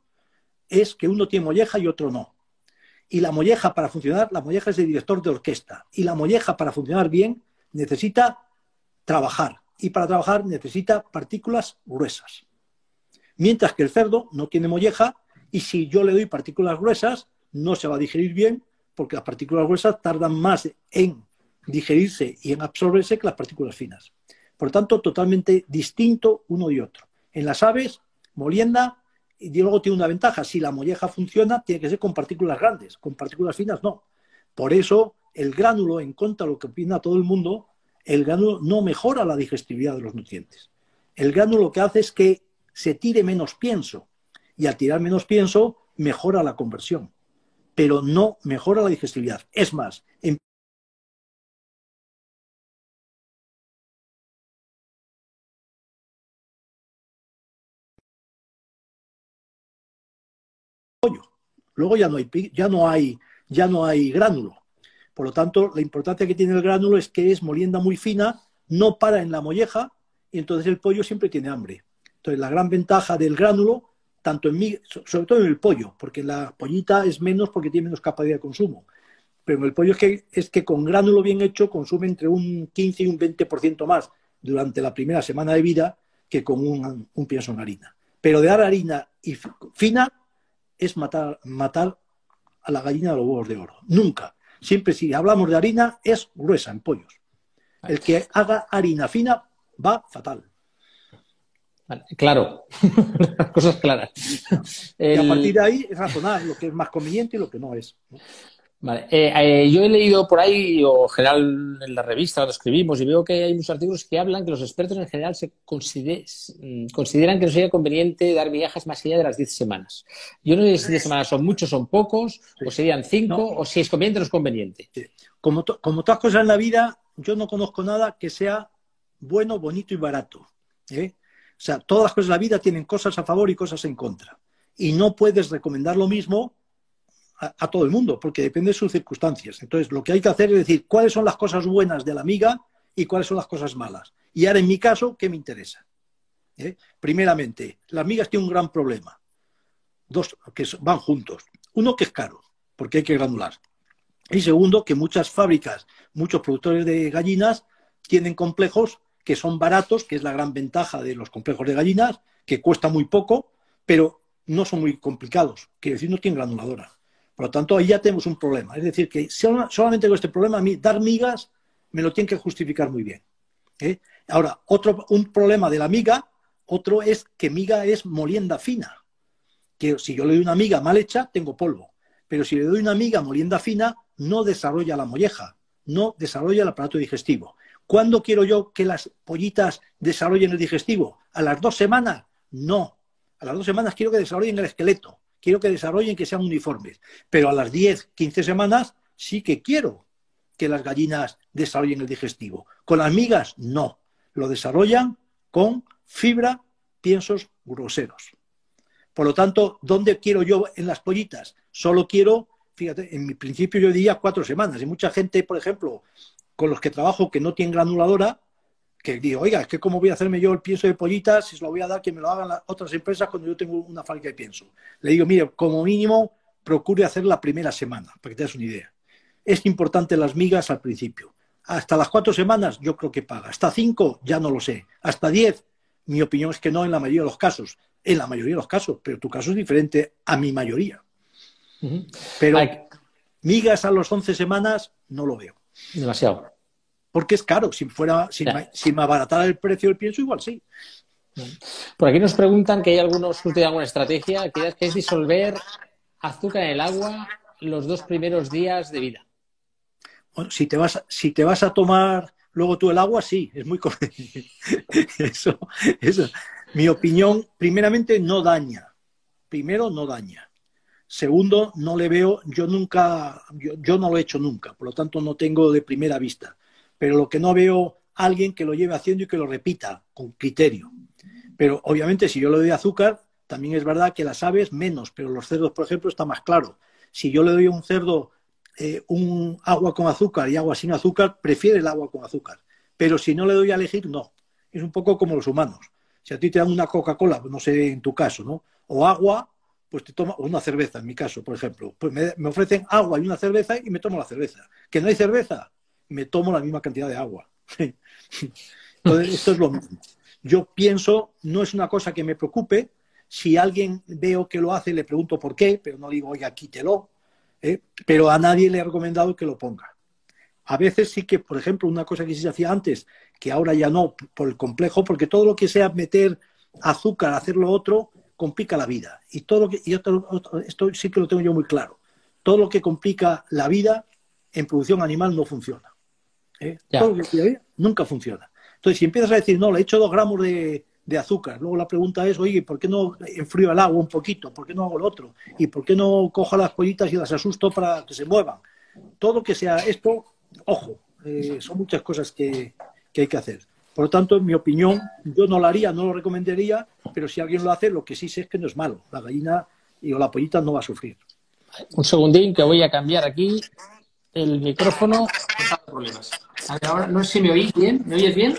es que uno tiene molleja y otro no. Y la molleja para funcionar, la molleja es el director de orquesta. Y la molleja para funcionar bien necesita trabajar. Y para trabajar necesita partículas gruesas. Mientras que el cerdo no tiene molleja y si yo le doy partículas gruesas, no se va a digerir bien porque las partículas gruesas tardan más en digerirse y en absorberse que las partículas finas. Por tanto, totalmente distinto uno y otro. En las aves, molienda, y luego tiene una ventaja. Si la molleja funciona, tiene que ser con partículas grandes, con partículas finas no. Por eso, el gránulo, en contra de lo que opina todo el mundo, el gránulo no mejora la digestibilidad de los nutrientes. El gránulo lo que hace es que se tire menos pienso y al tirar menos pienso mejora la conversión, pero no mejora la digestibilidad. Es más, Luego ya no hay ya no hay ya no hay gránulo. Por lo tanto, la importancia que tiene el gránulo es que es molienda muy fina, no para en la molleja y entonces el pollo siempre tiene hambre. Entonces, la gran ventaja del gránulo, tanto en sobre todo en el pollo, porque la pollita es menos porque tiene menos capacidad de consumo. Pero en el pollo es que, es que con gránulo bien hecho consume entre un 15 y un 20% más durante la primera semana de vida que con un, un pienso en harina. Pero de dar harina y fina es matar, matar a la gallina de los huevos de oro. Nunca. Siempre si hablamos de harina es gruesa en pollos. El que haga harina fina va fatal. claro, cosas claras. Y a partir de ahí es razonar lo que es más conveniente y lo que no es. Vale. Eh, eh, yo he leído por ahí, o en general en la revista, lo escribimos, y veo que hay muchos artículos que hablan que los expertos en general se mm, consideran que no sería conveniente dar viajes más allá de las 10 semanas. Yo no sé si 10 semanas son muchos, son pocos, o serían 5, o si es conveniente o no es conveniente. Como, como todas cosas en la vida, yo no conozco nada que sea bueno, bonito y barato. ¿eh? O sea, todas las cosas de la vida tienen cosas a favor y cosas en contra. Y no puedes recomendar lo mismo a, todo el mundo, porque depende de sus circunstancias. Entonces, lo que hay que hacer es decir cuáles son las cosas buenas de la amiga y cuáles son las cosas malas. Y ahora, en mi caso, ¿qué me interesa? ¿Eh? Primeramente, las migas tienen un gran problema. Dos que van juntos. Uno, que es caro, porque hay que granular. Y segundo, que muchas fábricas, muchos productores de gallinas tienen complejos que son baratos, que es la gran ventaja de los complejos de gallinas, que cuesta muy poco, pero no son muy complicados, que decir, no tienen granuladora. Por lo tanto, ahí ya tenemos un problema. Es decir, que solamente con este problema, a mí dar migas me lo tienen que justificar muy bien. ¿eh? Ahora, otro, un problema de la miga, otro es que miga es molienda fina. Que si yo le doy una miga mal hecha, tengo polvo. Pero si le doy una miga molienda fina, no desarrolla la molleja, no desarrolla el aparato digestivo. ¿Cuándo quiero yo que las pollitas desarrollen el digestivo? ¿A las dos semanas? No. A las dos semanas quiero que desarrollen el esqueleto. Quiero que desarrollen, que sean uniformes. Pero a las 10, 15 semanas sí que quiero que las gallinas desarrollen el digestivo. Con las migas, no. Lo desarrollan con fibra, piensos groseros. Por lo tanto, ¿dónde quiero yo en las pollitas? Solo quiero, fíjate, en mi principio yo diría cuatro semanas. Y mucha gente, por ejemplo, con los que trabajo que no tienen granuladora, que digo, oiga, es que cómo voy a hacerme yo el pienso de pollitas si se lo voy a dar que me lo hagan las otras empresas cuando yo tengo una fábrica de pienso. Le digo, mire, como mínimo, procure hacer la primera semana, para que te des una idea. Es importante las migas al principio. Hasta las cuatro semanas yo creo que paga. Hasta cinco ya no lo sé. Hasta diez, mi opinión es que no en la mayoría de los casos. En la mayoría de los casos, pero tu caso es diferente a mi mayoría. Pero migas a las once semanas no lo veo. Demasiado. Porque es caro. Si fuera, si, me, abaratara el precio del pienso, igual sí. Por aquí nos preguntan que hay algunos que alguna estrategia que es disolver azúcar en el agua los dos primeros días de vida. Bueno, si te vas, si te vas a tomar luego tú el agua, sí, es muy eso, eso. Mi opinión, primeramente, no daña. Primero, no daña. Segundo, no le veo, yo nunca, yo, no lo he hecho nunca, por lo tanto no tengo de primera vista. Pero lo que no veo alguien que lo lleve haciendo y que lo repita con criterio. Pero obviamente si yo le doy azúcar, también es verdad que las aves menos, pero los cerdos, por ejemplo, está más claro. Si yo le doy a un cerdo eh, un agua con azúcar y agua sin azúcar, prefiere el agua con azúcar. Pero si no le doy a elegir, no. Es un poco como los humanos. Si a ti te dan una Coca-Cola, no sé en tu caso, ¿no? O agua, pues te tomo una cerveza, en mi caso, por ejemplo. Pues me, ofrecen agua y una cerveza y me tomo la cerveza. ¿Que no hay cerveza? Me tomo la misma cantidad de agua. Entonces, esto es lo mismo. Yo pienso, no es una cosa que me preocupe. Si alguien veo que lo hace, le pregunto por qué, pero no digo, oiga, quítelo. ¿eh? Pero a nadie le he recomendado que lo ponga. A veces sí que, por ejemplo, una cosa que sí se hacía antes, que ahora ya no, por el complejo, porque todo lo que sea meter azúcar, hacer lo otro, complica la vida. Y todo lo que, y esto sí que lo tengo yo muy claro. Todo lo que complica la vida en producción animal no funciona. ¿Eh? Todo lo que nunca funciona. Entonces, si empiezas a decir, no, le he hecho dos gramos de, de azúcar. Luego la pregunta es, oye, ¿por qué no enfrío el agua un poquito? ¿Por qué no hago lo otro? ¿Y por qué no cojo las pollitas y las asusto para que se muevan? Todo que sea esto, ojo, eh, son muchas cosas que, hay que hacer. Por lo tanto, en mi opinión, yo no lo haría, no lo recomendaría, pero si alguien lo hace, lo que sí sé es que no es malo. La gallina y o la pollita no va a sufrir. Un segundín que voy a cambiar aquí el micrófono. problemas. Ahora no sé si me oís bien. ¿Me oyes bien?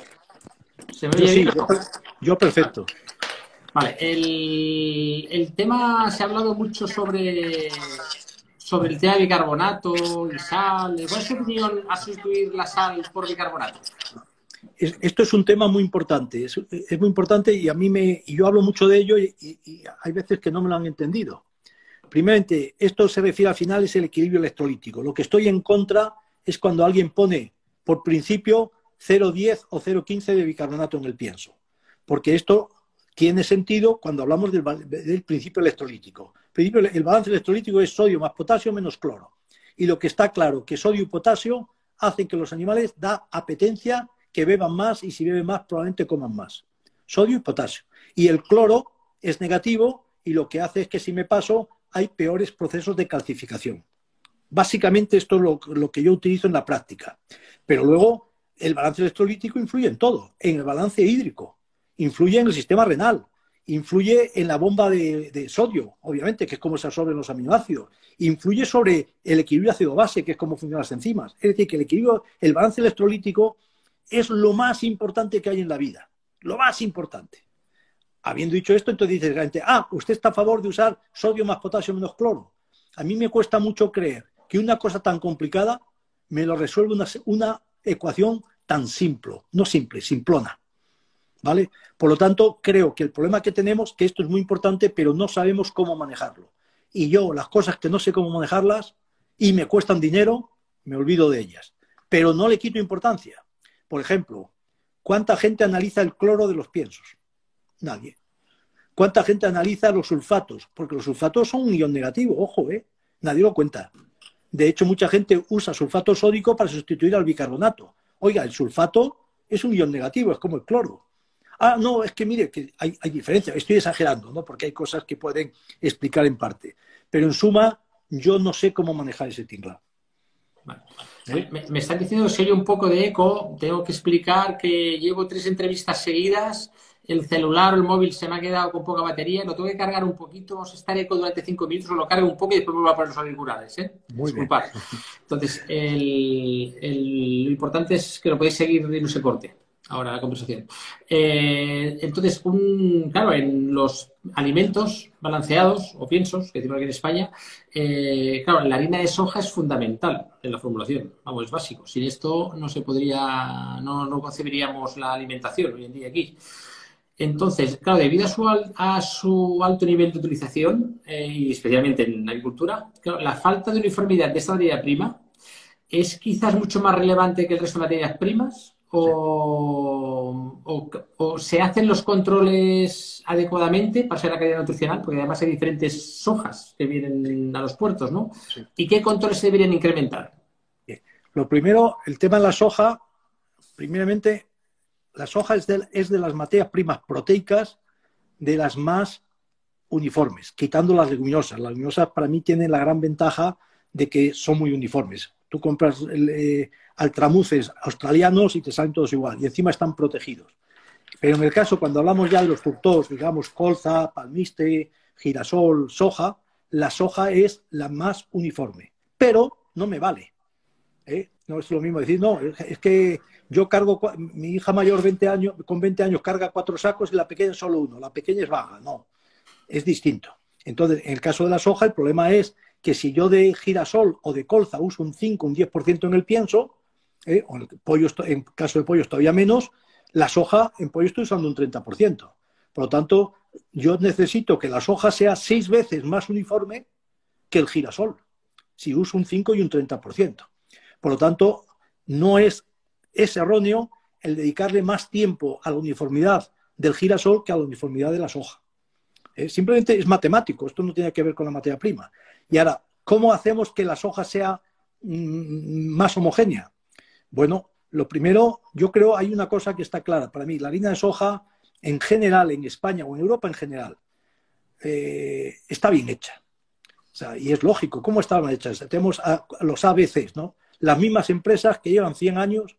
¿Se me oye bien? Yo perfecto. Vale, el, el, tema se ha hablado mucho sobre, sobre el tema de bicarbonato y sal. ¿Cuál es tu opinión a sustituir la sal por bicarbonato? esto es un tema muy importante, es, muy importante y a mí me, y yo hablo mucho de ello y, y, hay veces que no me lo han entendido. Primeramente, esto se refiere al final es el equilibrio electrolítico. Lo que estoy en contra es cuando alguien pone por principio 0,10 o 0,15 de bicarbonato en el pienso porque esto tiene sentido cuando hablamos del, principio electrolítico. El, balance electrolítico es sodio más potasio menos cloro. Y lo que está claro, que sodio y potasio hacen que los animales da apetencia, que beban más y si beben más probablemente coman más. Sodio y potasio. Y el cloro es negativo y lo que hace es que si me paso hay peores procesos de calcificación. Básicamente esto es lo, que yo utilizo en la práctica. Pero luego el balance electrolítico influye en todo, en el balance hídrico influye en el sistema renal, influye en la bomba de, sodio, obviamente, que es como se absorben los aminoácidos, influye sobre el equilibrio ácido-base, que es cómo funcionan las enzimas. Es decir, que el equilibrio, el balance electrolítico es lo más importante que hay en la vida, lo más importante. Habiendo dicho esto, entonces dice la gente, ah, usted está a favor de usar sodio más potasio menos cloro. A mí me cuesta mucho creer que una cosa tan complicada me lo resuelve una, una ecuación tan simple, no simple, simplona. ¿vale? Por lo tanto, creo que el problema que tenemos, que esto es muy importante, pero no sabemos cómo manejarlo. Y yo, las cosas que no sé cómo manejarlas y me cuestan dinero, me olvido de ellas. Pero no le quito importancia. Por ejemplo, ¿cuánta gente analiza el cloro de los piensos? Nadie. ¿Cuánta gente analiza los sulfatos? Porque los sulfatos son un ion negativo, ojo, ¿eh? Nadie lo cuenta. De hecho, mucha gente usa sulfato sódico para sustituir al bicarbonato. Oiga, el sulfato es un ion negativo, es como el cloro. Ah, no, es que mire, que hay, hay diferencia. Estoy exagerando, ¿no? Porque hay cosas que pueden explicar en parte. Pero en suma, yo no sé cómo manejar ese tinglado. ¿Eh? Me, están diciendo que soy un poco de eco. Tengo que explicar que llevo tres entrevistas seguidas. El celular o el móvil se me ha quedado con poca batería. Lo tengo que cargar un poquito. Vamos a estar eco durante cinco minutos. Lo cargo un poco y después me voy a poner los auriculares. ¿eh? Muy Entonces, lo importante es que lo podéis seguir y no se corte ahora la conversación. Eh, entonces, un, claro, en los alimentos balanceados o piensos, que decimos aquí en España, eh, claro, la harina de soja es fundamental en la formulación, vamos, es básico. Sin esto no se podría, no, no concebiríamos la alimentación hoy en día aquí. Entonces, claro, debido a su, a su alto nivel de utilización, eh, y especialmente en la agricultura, la falta de uniformidad de esta materia prima es quizás mucho más relevante que el resto de materias primas o, se hacen los controles adecuadamente para ser la calidad nutricional, porque además hay diferentes sojas que vienen a los puertos, ¿no? ¿Y qué controles se deberían incrementar? Lo primero, el tema de la soja, primeramente, la soja es de, las materias primas proteicas de las más uniformes, quitando las leguminosas. Las leguminosas para mí tienen la gran ventaja de que son muy uniformes. Tú compras eh, altramuces australianos y te salen todos igual, y encima están protegidos. Pero en el caso, cuando hablamos ya de los fructos, digamos, colza, palmiste, girasol, soja, la soja es la más uniforme. Pero no me vale. ¿eh? No es lo mismo decir, no, es que yo cargo, mi hija mayor 20 años, con 20 años carga cuatro sacos y la pequeña solo uno. La pequeña es baja. No, es distinto. Entonces, en el caso de la soja, el problema es que si yo de girasol o de colza uso un 5, un 10% en el pienso, ¿eh? o en, pollo, en caso de pollo todavía menos, la soja en pollo estoy usando un 30%. Por lo tanto, yo necesito que la soja sea seis veces más uniforme que el girasol, si uso un 5 y un 30%. Por lo tanto, no es, erróneo el dedicarle más tiempo a la uniformidad del girasol que a la uniformidad de la soja. Eh, simplemente es matemático, esto no tiene que ver con la materia prima. Y ahora, ¿cómo hacemos que la soja sea mm, más homogénea? Bueno, lo primero, yo creo hay una cosa que está clara para mí. La harina de soja, en general, en España o en Europa en general, eh, está bien hecha. y es lógico, ¿cómo estaban hechas? Tenemos a, los ABCs, ¿no? Las mismas empresas que llevan 100 años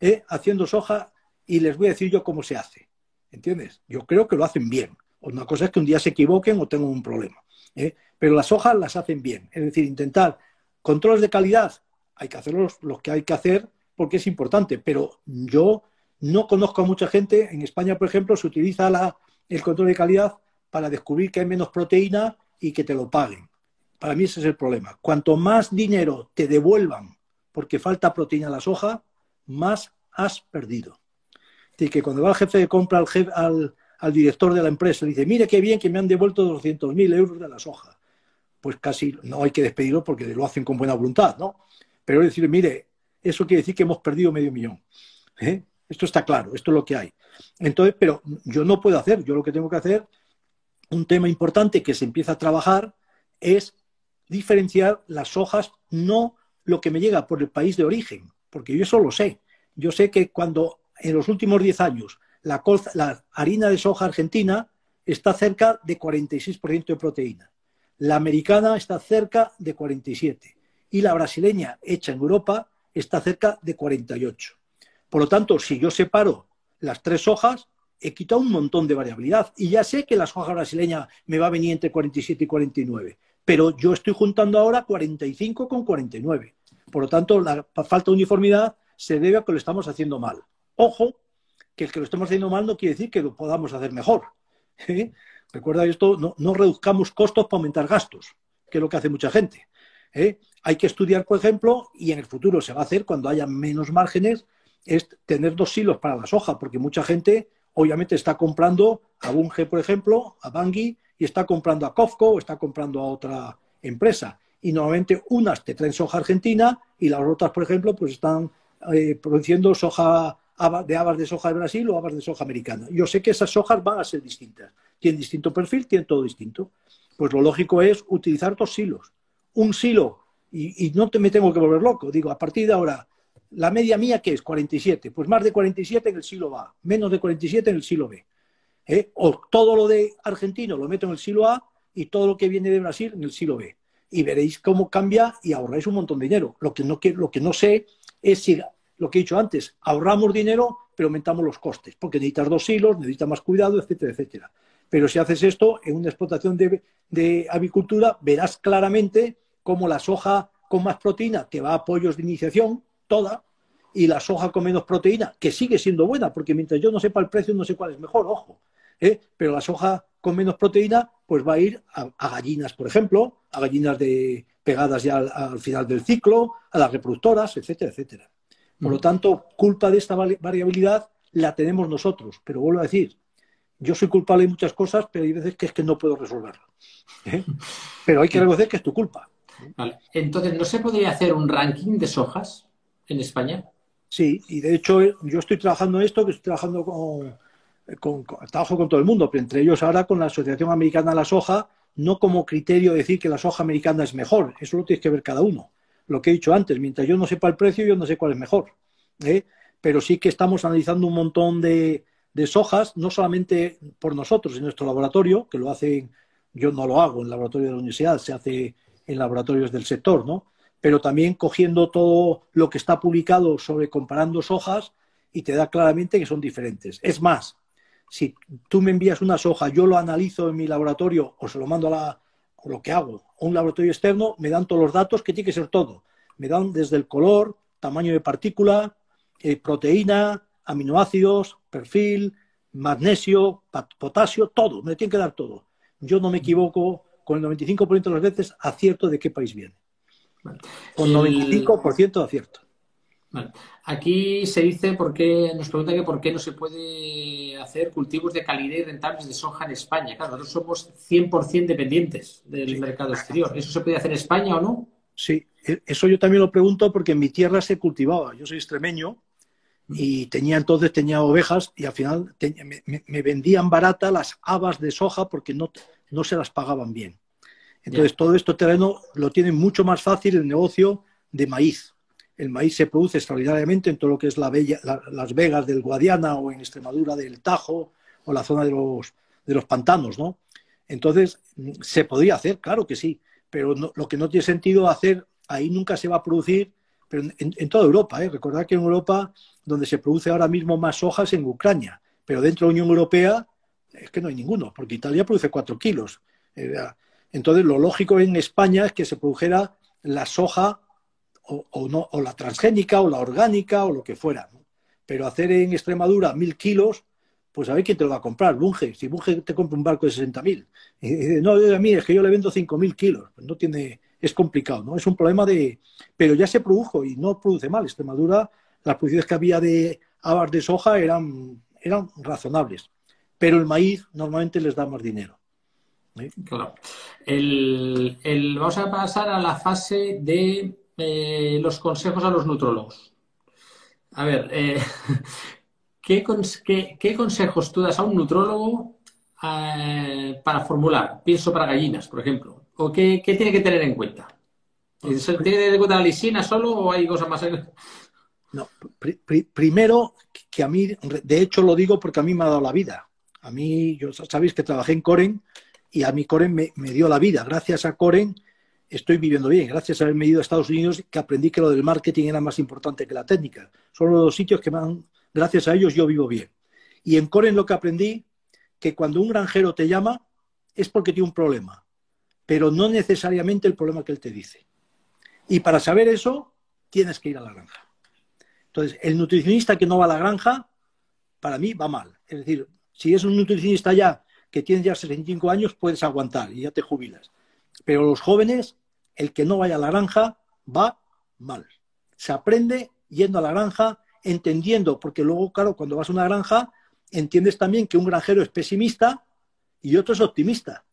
eh, haciendo soja y les voy a decir yo cómo se hace. ¿Entiendes? Yo creo que lo hacen bien. Una cosa es que un día se equivoquen o tengan un problema. ¿eh? Pero las hojas las hacen bien. Es decir, intentar controles de calidad, hay que hacerlos los que hay que hacer porque es importante. Pero yo no conozco a mucha gente. En España, por ejemplo, se utiliza la, el control de calidad para descubrir que hay menos proteína y que te lo paguen. Para mí ese es el problema. Cuanto más dinero te devuelvan porque falta proteína en la soja, más has perdido. Es que cuando va el jefe de compra al, director de la empresa y dice, mire qué bien que me han devuelto 200.000 euros de la soja, pues casi no hay que despedirlo porque lo hacen con buena voluntad, ¿no? Pero decir, mire, eso quiere decir que hemos perdido medio millón. ¿eh? Esto está claro, esto es lo que hay. Entonces, pero yo no puedo hacer, yo lo que tengo que hacer, un tema importante que se empieza a trabajar es diferenciar las hojas, no lo que me llega por el país de origen, porque yo eso lo sé. Yo sé que cuando en los últimos 10 años la, la harina de soja argentina está cerca de 46% de proteína, la americana está cerca de 47% y la brasileña hecha en Europa está cerca de 48%. Por lo tanto, si yo separo las tres hojas, he quitado un montón de variabilidad y ya sé que la soja brasileña me va a venir entre 47 y 49, pero yo estoy juntando ahora 45 con 49. Por lo tanto, la falta de uniformidad se debe a que lo estamos haciendo mal. Ojo, que el que lo estemos haciendo mal no quiere decir que lo podamos hacer mejor. Recuerda esto, no, reduzcamos costos para aumentar gastos, que es lo que hace mucha gente. ¿eh? Hay que estudiar, por ejemplo, y en el futuro se va a hacer cuando haya menos márgenes, es tener dos hilos para la soja, porque mucha gente obviamente está comprando a Bunge, por ejemplo, a Bangui, y está comprando a Kofco o está comprando a otra empresa y normalmente unas te traen soja argentina y las otras, por ejemplo, pues están eh, produciendo soja de habas de soja de Brasil o habas de soja americana. Yo sé que esas sojas van a ser distintas. Tienen distinto perfil, tienen todo distinto. Pues lo lógico es utilizar dos silos. Un silo, y, no te me tengo que volver loco, digo, a partir de ahora, la media mía, ¿qué es? 47. Pues más de 47 en el silo A, menos de 47 en el silo B. ¿eh? O todo lo de argentino lo meto en el silo A y todo lo que viene de Brasil en el silo B y veréis cómo cambia y ahorráis un montón de dinero. Lo que no, lo que no sé es si, lo que he dicho antes, ahorramos dinero, pero aumentamos los costes, porque necesitas dos hilos, necesitas más cuidado, etcétera, etcétera. Pero si haces esto en una explotación de, de avicultura, verás claramente cómo la soja con más proteína te va a apoyos de iniciación, toda, y la soja con menos proteína, que sigue siendo buena, porque mientras yo no sepa el precio, no sé cuál es mejor, ojo. ¿Eh? Pero la soja con menos proteína, pues va a ir a, gallinas, por ejemplo, a gallinas de, pegadas ya al, final del ciclo, a las reproductoras, etcétera, etcétera. Por lo tanto, culpa de esta variabilidad la tenemos nosotros. Pero vuelvo a decir, yo soy culpable de muchas cosas, pero hay veces que es que no puedo resolverlo. ¿eh? Pero hay que reconocer que es tu culpa. Entonces, ¿no se podría hacer un ranking de sojas en España? Sí, y de hecho yo estoy trabajando en esto, que estoy trabajando con, con, trabajo con todo el mundo, pero entre ellos ahora con la Asociación Americana de la Soja, no como criterio decir que la soja americana es mejor, eso lo tienes que ver cada uno. Lo que he dicho antes, mientras yo no sepa el precio, yo no sé cuál es mejor. ¿eh? Pero sí que estamos analizando un montón de, de sojas, no solamente por nosotros en nuestro laboratorio, que lo hacen, yo no lo hago en el laboratorio de la universidad, se hace en laboratorios del sector, ¿no? Pero también cogiendo todo lo que está publicado sobre comparando sojas y te da claramente que son diferentes. Es más, si tú me envías una soja, yo lo analizo en mi laboratorio o se lo mando a la, o lo que hago, a un laboratorio externo, me dan todos los datos, que tiene que ser todo. Me dan desde el color, tamaño de partícula, eh, proteína, aminoácidos, perfil, magnesio, potasio, todo, me tiene que dar todo. Yo no me equivoco, con el 95% de las veces acierto de qué país viene. Con 95% de acierto. Aquí se dice por qué, nos pregunta que por qué no se puede hacer cultivos de calidad y rentables de soja en España. Claro, nosotros somos 100% dependientes del mercado exterior. ¿Eso se puede hacer en España o no? Sí, e, eso yo también lo pregunto porque en mi tierra se cultivaba. Yo soy extremeño y tenía entonces tenía ovejas y al final me, vendían barata las habas de soja porque no, no se las pagaban bien. Entonces todo esto terreno lo tiene mucho más fácil el negocio de maíz. El maíz se produce extraordinariamente en todo lo que es la las Vegas del Guadiana o en Extremadura del Tajo o la zona de los, de los pantanos, ¿no? Entonces, se podría hacer, claro que sí, pero lo que no tiene sentido hacer, ahí nunca se va a producir, pero en, toda Europa, ¿eh? recordad que en Europa, donde se produce ahora mismo más hojas en Ucrania, pero dentro de la Unión Europea es que no hay ninguno, porque Italia produce cuatro kilos. Eh, entonces, lo lógico en España es que se produjera la soja o, no, o la transgénica o la orgánica o lo que fuera. Pero hacer en Extremadura mil kilos, pues a ver quién te lo va a comprar. Bunge, si Bunge te compra un barco de 60.000. Eh, no, a mí es que yo le vendo 5.000 kilos. Pues no tiene, es complicado, ¿no? Es un problema de... Pero ya se produjo y no produce mal. Extremadura, las producciones que había de habas de soja eran, eran razonables. Pero el maíz normalmente les da más dinero. Claro. vamos a pasar a la fase de eh, los consejos a los nutrólogos. A ver, eh, ¿qué, consejos tú das a un nutrólogo eh, para formular? Pienso para gallinas, por ejemplo. ¿O qué, tiene que tener en cuenta? ¿Tiene que tener en cuenta la lisina solo o hay cosas más? No, primero, que a mí, de hecho lo digo porque a mí me ha dado la vida. A mí, yo sabéis que trabajé en Coren y a mí Coren me, me dio la vida. Gracias a Coren estoy viviendo bien, gracias a haberme ido a Estados Unidos, que aprendí que lo del marketing era más importante que la técnica. Son los dos sitios que me gracias a ellos yo vivo bien. Y en Coren lo que aprendí, que cuando un granjero te llama es porque tiene un problema, pero no necesariamente el problema que él te dice. Y para saber eso, tienes que ir a la granja. Entonces, el nutricionista que no va a la granja, para mí va mal. Es decir, si es un nutricionista ya que tiene ya 65 años, puedes aguantar y ya te jubilas pero los jóvenes, el que no vaya a la granja, va mal. Se aprende yendo a la granja, entendiendo, porque luego, claro, cuando vas a una granja, entiendes también que un granjero es pesimista y otro es optimista.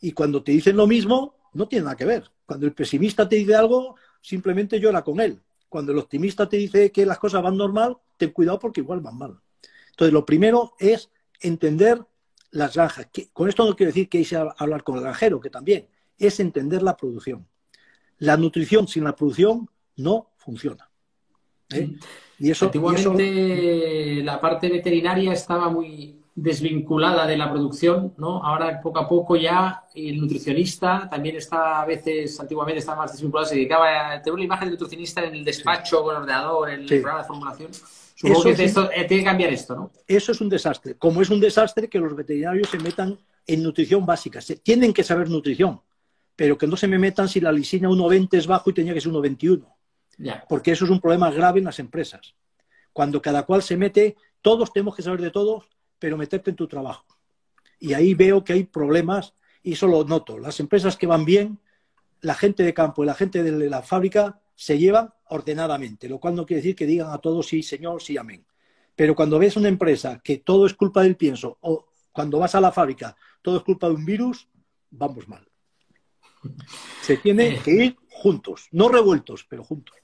Y cuando te dicen lo mismo, no tiene nada que ver. Cuando el pesimista te dice algo, simplemente llora con él. Cuando el optimista te dice que las cosas van normal, ten cuidado porque igual van mal. Entonces, lo primero es entender las granjas. Con esto no quiero decir que hice hablar con el granjero, que también, es entender la producción. La nutrición sin la producción no funciona. ¿eh? Y eso, Antiguamente la parte veterinaria estaba muy desvinculada de la producción, ¿no? Ahora poco a poco ya el nutricionista también está a veces, antiguamente estaba más desvinculado, se dedicaba a tener una imagen de nutricionista en el despacho, con el ordenador, en el programa de formulación. Supongo que esto, eh, tiene que cambiar esto, ¿no? Eso es un desastre. Como es un desastre que los veterinarios se metan en nutrición básica. Se, tienen que saber nutrición, pero que no se me metan si la lisina 1,20 es bajo y tenía que ser 1,21. Porque eso es un problema grave en las empresas. Cuando cada cual se mete, todos tenemos que saber de todos, pero meterte en tu trabajo. Y ahí veo que hay problemas y eso lo noto. Las empresas que van bien, la gente de campo y la gente de la fábrica se llevan ordenadamente, lo cual no quiere decir que digan a todos sí, señor, sí, amén. Pero cuando ves una empresa que todo es culpa del pienso o cuando vas a la fábrica todo es culpa de un virus, vamos mal. Se tiene eh. que ir juntos, no revueltos, pero juntos.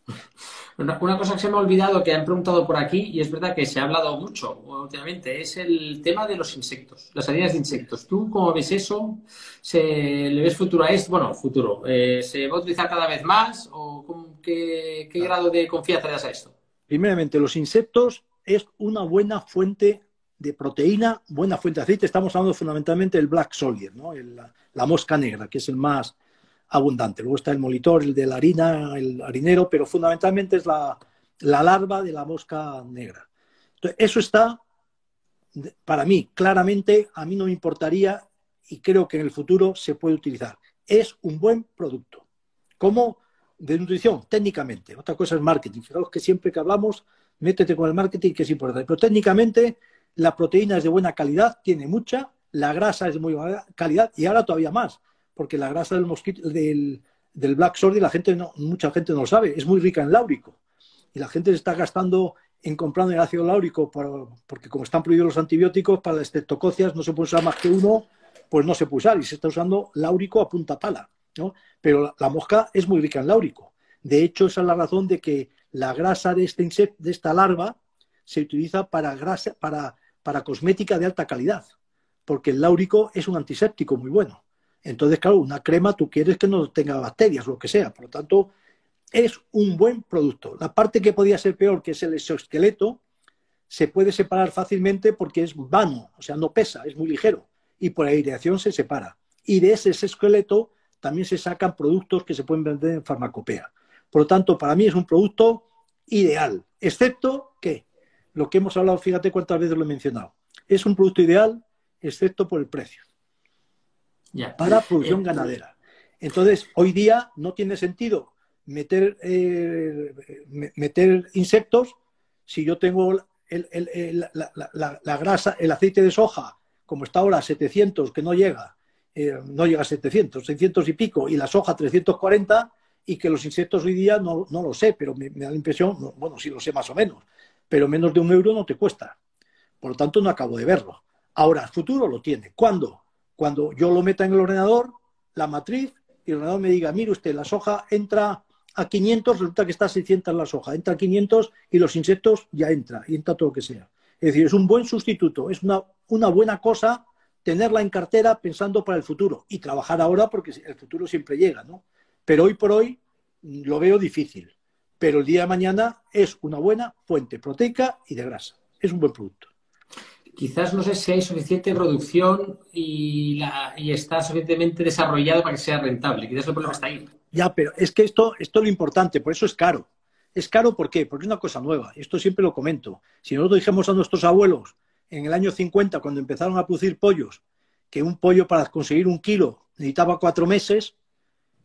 Una, cosa que se me ha olvidado que han preguntado por aquí, y es verdad que se ha hablado mucho últimamente, es el tema de los insectos, las salidas de insectos. ¿Tú cómo ves eso? ¿Se, ¿Le ves futuro a esto? Bueno, futuro. Eh, ¿Se va a utilizar cada vez más? ¿O qué, grado de confianza le das a esto? Primeramente, los insectos es una buena fuente de proteína, buena fuente de aceite. Estamos hablando fundamentalmente del black soldier, ¿no? la mosca negra, que es el más, abundante. Luego está el molitor, el de la harina, el harinero, pero fundamentalmente es la, larva de la mosca negra. Entonces, eso está, para mí, claramente, a mí no me importaría y creo que en el futuro se puede utilizar. Es un buen producto. Como de nutrición, técnicamente. Otra cosa es marketing. Fijaos que siempre que hablamos, métete con el marketing, que es importante. Pero técnicamente, la proteína es de buena calidad, tiene mucha, la grasa es de muy buena calidad y ahora todavía más porque la grasa del mosquito, del, black soldier, la gente no, mucha gente no lo sabe, es muy rica en láurico. Y la gente se está gastando en comprando el ácido láurico porque como están prohibidos los antibióticos, para las estreptococias no se puede usar más que uno, pues no se puede usar. Y se está usando láurico a punta pala. ¿no? Pero la, mosca es muy rica en láurico. De hecho, esa es la razón de que la grasa de, este insecto, de esta larva se utiliza para, grasa, para, para cosmética de alta calidad, porque el láurico es un antiséptico muy bueno. Entonces, claro, una crema tú quieres que no tenga bacterias, lo que sea. Por lo tanto, es un buen producto. La parte que podía ser peor, que es el exoesqueleto, se puede separar fácilmente porque es vano, o sea, no pesa, es muy ligero y por aireación se separa. Y de ese esqueleto también se sacan productos que se pueden vender en farmacopea. Por lo tanto, para mí es un producto ideal, excepto que lo que hemos hablado, fíjate cuántas veces lo he mencionado, es un producto ideal excepto por el precio. Para producción eh, ganadera. Entonces, hoy día no tiene sentido meter, eh, meter insectos si yo tengo la, grasa, el aceite de soja, como está ahora, 700, que no llega, eh, no llega a 700, 600 y pico, y la soja 340, y que los insectos hoy día no, lo sé, pero me, da la impresión, bueno, sí lo sé más o menos, pero menos de un euro no te cuesta. Por lo tanto, no acabo de verlo. Ahora, el futuro lo tiene. ¿Cuándo? Cuando yo lo meta en el ordenador, la matriz, y el ordenador me diga, mire usted, la soja entra a 500, resulta que está a 600 la soja. Entra a 500 y los insectos ya entra, y entra todo lo que sea. Es decir, es un buen sustituto, es una, una buena cosa tenerla en cartera pensando para el futuro y trabajar ahora porque el futuro siempre llega, ¿no? Pero hoy por hoy lo veo difícil. Pero el día de mañana es una buena fuente proteica y de grasa. Es un buen producto. Quizás no sé si hay suficiente producción y, está suficientemente desarrollado para que sea rentable. Quizás el problema está ahí. Ya, pero es que esto, esto es lo importante, por eso es caro. Es caro ¿por qué? Porque es una cosa nueva. Esto siempre lo comento. Si nosotros dijimos a nuestros abuelos en el año 50, cuando empezaron a producir pollos, que un pollo para conseguir un kilo necesitaba cuatro meses,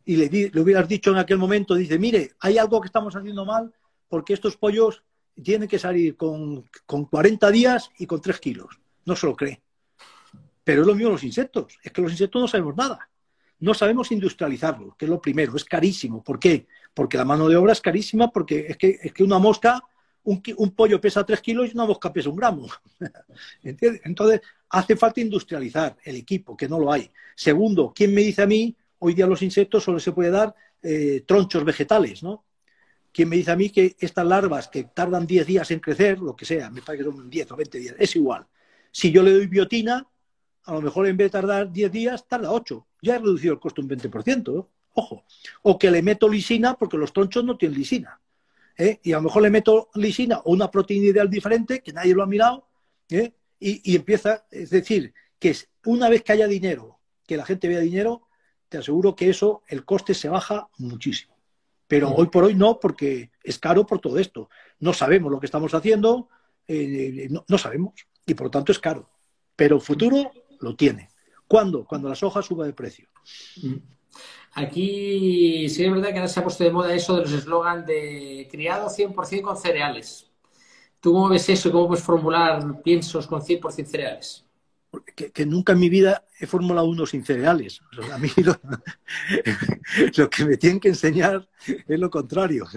y le, le hubieras dicho en aquel momento, dice, mire, hay algo que estamos haciendo mal porque estos pollos tienen que salir con, con 40 días y con 3 kilos. No se lo cree. Pero es lo mismo los insectos. Es que los insectos no sabemos nada no sabemos industrializarlo, que es lo primero, es carísimo. ¿Por qué? Porque la mano de obra es carísima, porque es que, es que una mosca, un, pollo pesa tres kilos y una mosca pesa un gramo. Entonces, hace falta industrializar el equipo, que no lo hay. Segundo, ¿quién me dice a mí, hoy día los insectos solo se puede dar eh, tronchos vegetales, ¿no? ¿Quién me dice a mí que estas larvas que tardan 10 días en crecer, lo que sea, me parece que son 10 o 20 días, es igual. Si yo le doy biotina, a lo mejor en vez de tardar 10 días, tarda 8. Ya he reducido el costo un 20%, ojo. O que le meto lisina porque los tronchos no tienen lisina. ¿eh? Y a lo mejor le meto lisina o una proteína ideal diferente, que nadie lo ha mirado, ¿eh? y, empieza, es decir, que una vez que haya dinero, que la gente vea dinero, te aseguro que eso, el coste se baja muchísimo. Pero mm. hoy por hoy no, porque es caro por todo esto. No sabemos lo que estamos haciendo, eh, no, no sabemos, y por lo tanto es caro. Pero futuro lo tiene. ¿Cuándo? Cuando la soja suba de precio. Mm. Aquí sí es verdad que ahora se ha puesto de moda eso de los eslogans de criado 100% con cereales. ¿Tú cómo ves eso y cómo puedes formular piensos con 100% cereales? Que, nunca en mi vida he formulado uno sin cereales. a mí lo, que me tienen que enseñar es lo contrario.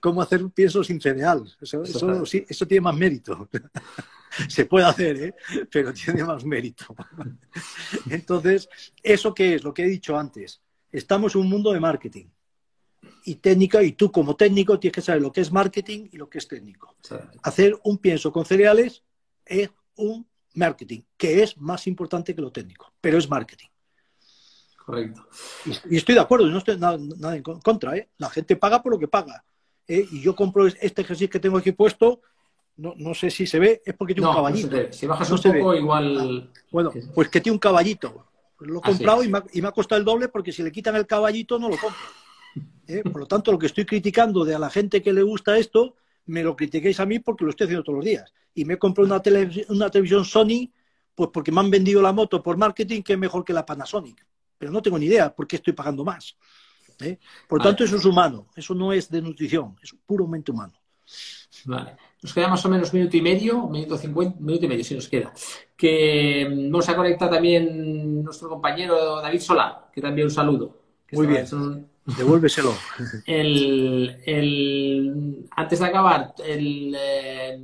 Cómo hacer un pienso sin cereal. Eso, eso tiene más mérito. se puede hacer, ¿eh? pero tiene más mérito. Entonces, ¿eso qué es? Lo que he dicho antes. Estamos en un mundo de marketing y técnica, y tú como técnico tienes que saber lo que es marketing y lo que es técnico. Hacer un pienso con cereales es un marketing, que es más importante que lo técnico, pero es marketing. Correcto. Y, estoy de acuerdo, no estoy nada, en contra. ¿eh? La gente paga por lo que paga. ¿eh? Y yo compro este ejercicio que tengo aquí puesto no, no sé si se ve, es porque tiene un caballito. si bajas un poco, igual. Ah, bueno, pues que tiene un caballito. Lo he comprado y me, ha, y me, ha, costado el doble porque si le quitan el caballito no lo compro. ¿Eh? Por lo tanto, lo que estoy criticando de a la gente que le gusta esto, me lo critiquéis a mí porque lo estoy haciendo todos los días. Y me he comprado una, una televisión Sony, pues porque me han vendido la moto por marketing que es mejor que la Panasonic. Pero no tengo ni idea por qué estoy pagando más. ¿Eh? Por lo tanto, eso es humano, eso no es de nutrición, es puramente humano. Vale. Nos queda más o menos un minuto y medio, minuto cincuenta, minuto y medio si nos queda. Que mm, vamos a conectar también nuestro compañero David Solá, que también un saludo. Muy bien. Devuélveselo. El, antes de acabar, el, eh,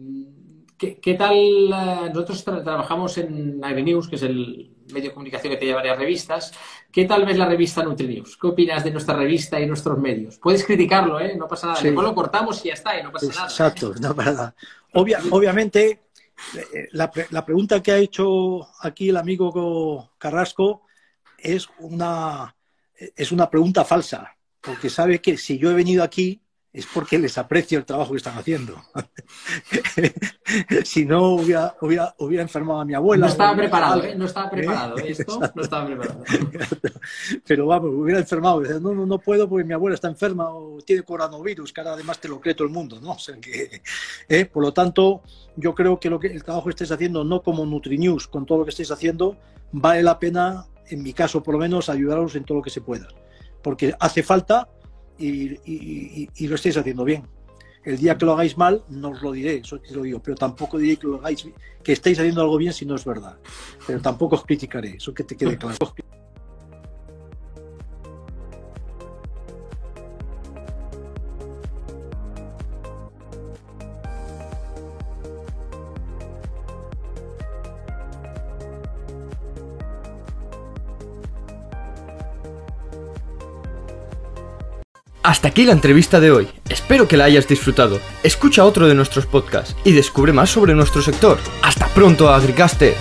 ¿qué, tal? Eh, nosotros trabajamos en AgriNews, que es el medio de comunicación que tiene varias revistas. ¿Qué tal ves la revista NutriNews? ¿Qué opinas de nuestra revista y nuestros medios? Puedes criticarlo, ¿eh? No pasa nada. Después lo cortamos y ya está, y no pasa nada. Exacto, no pasa nada. obviamente, eh, la, la pregunta que ha hecho aquí el amigo Carrasco es una, es una pregunta falsa, porque sabe que si yo he venido aquí es porque les aprecio el trabajo que están haciendo. si no, hubiera, hubiera, enfermado a mi abuela. No estaba preparado, ¿eh? No estaba preparado. ¿eh? Esto no estaba preparado. Pero vamos, hubiera enfermado. No, no, no puedo porque mi abuela está enferma o tiene coronavirus, que ahora además te lo cree todo el mundo, ¿no? O sea que, ¿eh? Por lo tanto, yo creo que, lo que el trabajo que estáis haciendo, no como NutriNews, con todo lo que estáis haciendo, vale la pena, en mi caso por lo menos, ayudaros en todo lo que se pueda. Porque hace falta y, lo estáis haciendo bien. El día que lo hagáis mal, no os lo diré, eso te lo digo, pero tampoco diré que lo hagáis, que estáis haciendo algo bien si no es verdad. Pero tampoco os criticaré, eso que te quede claro. Hasta aquí la entrevista de hoy. Espero que la hayas disfrutado. Escucha otro de nuestros podcasts y descubre más sobre nuestro sector. Hasta pronto, Agricaster.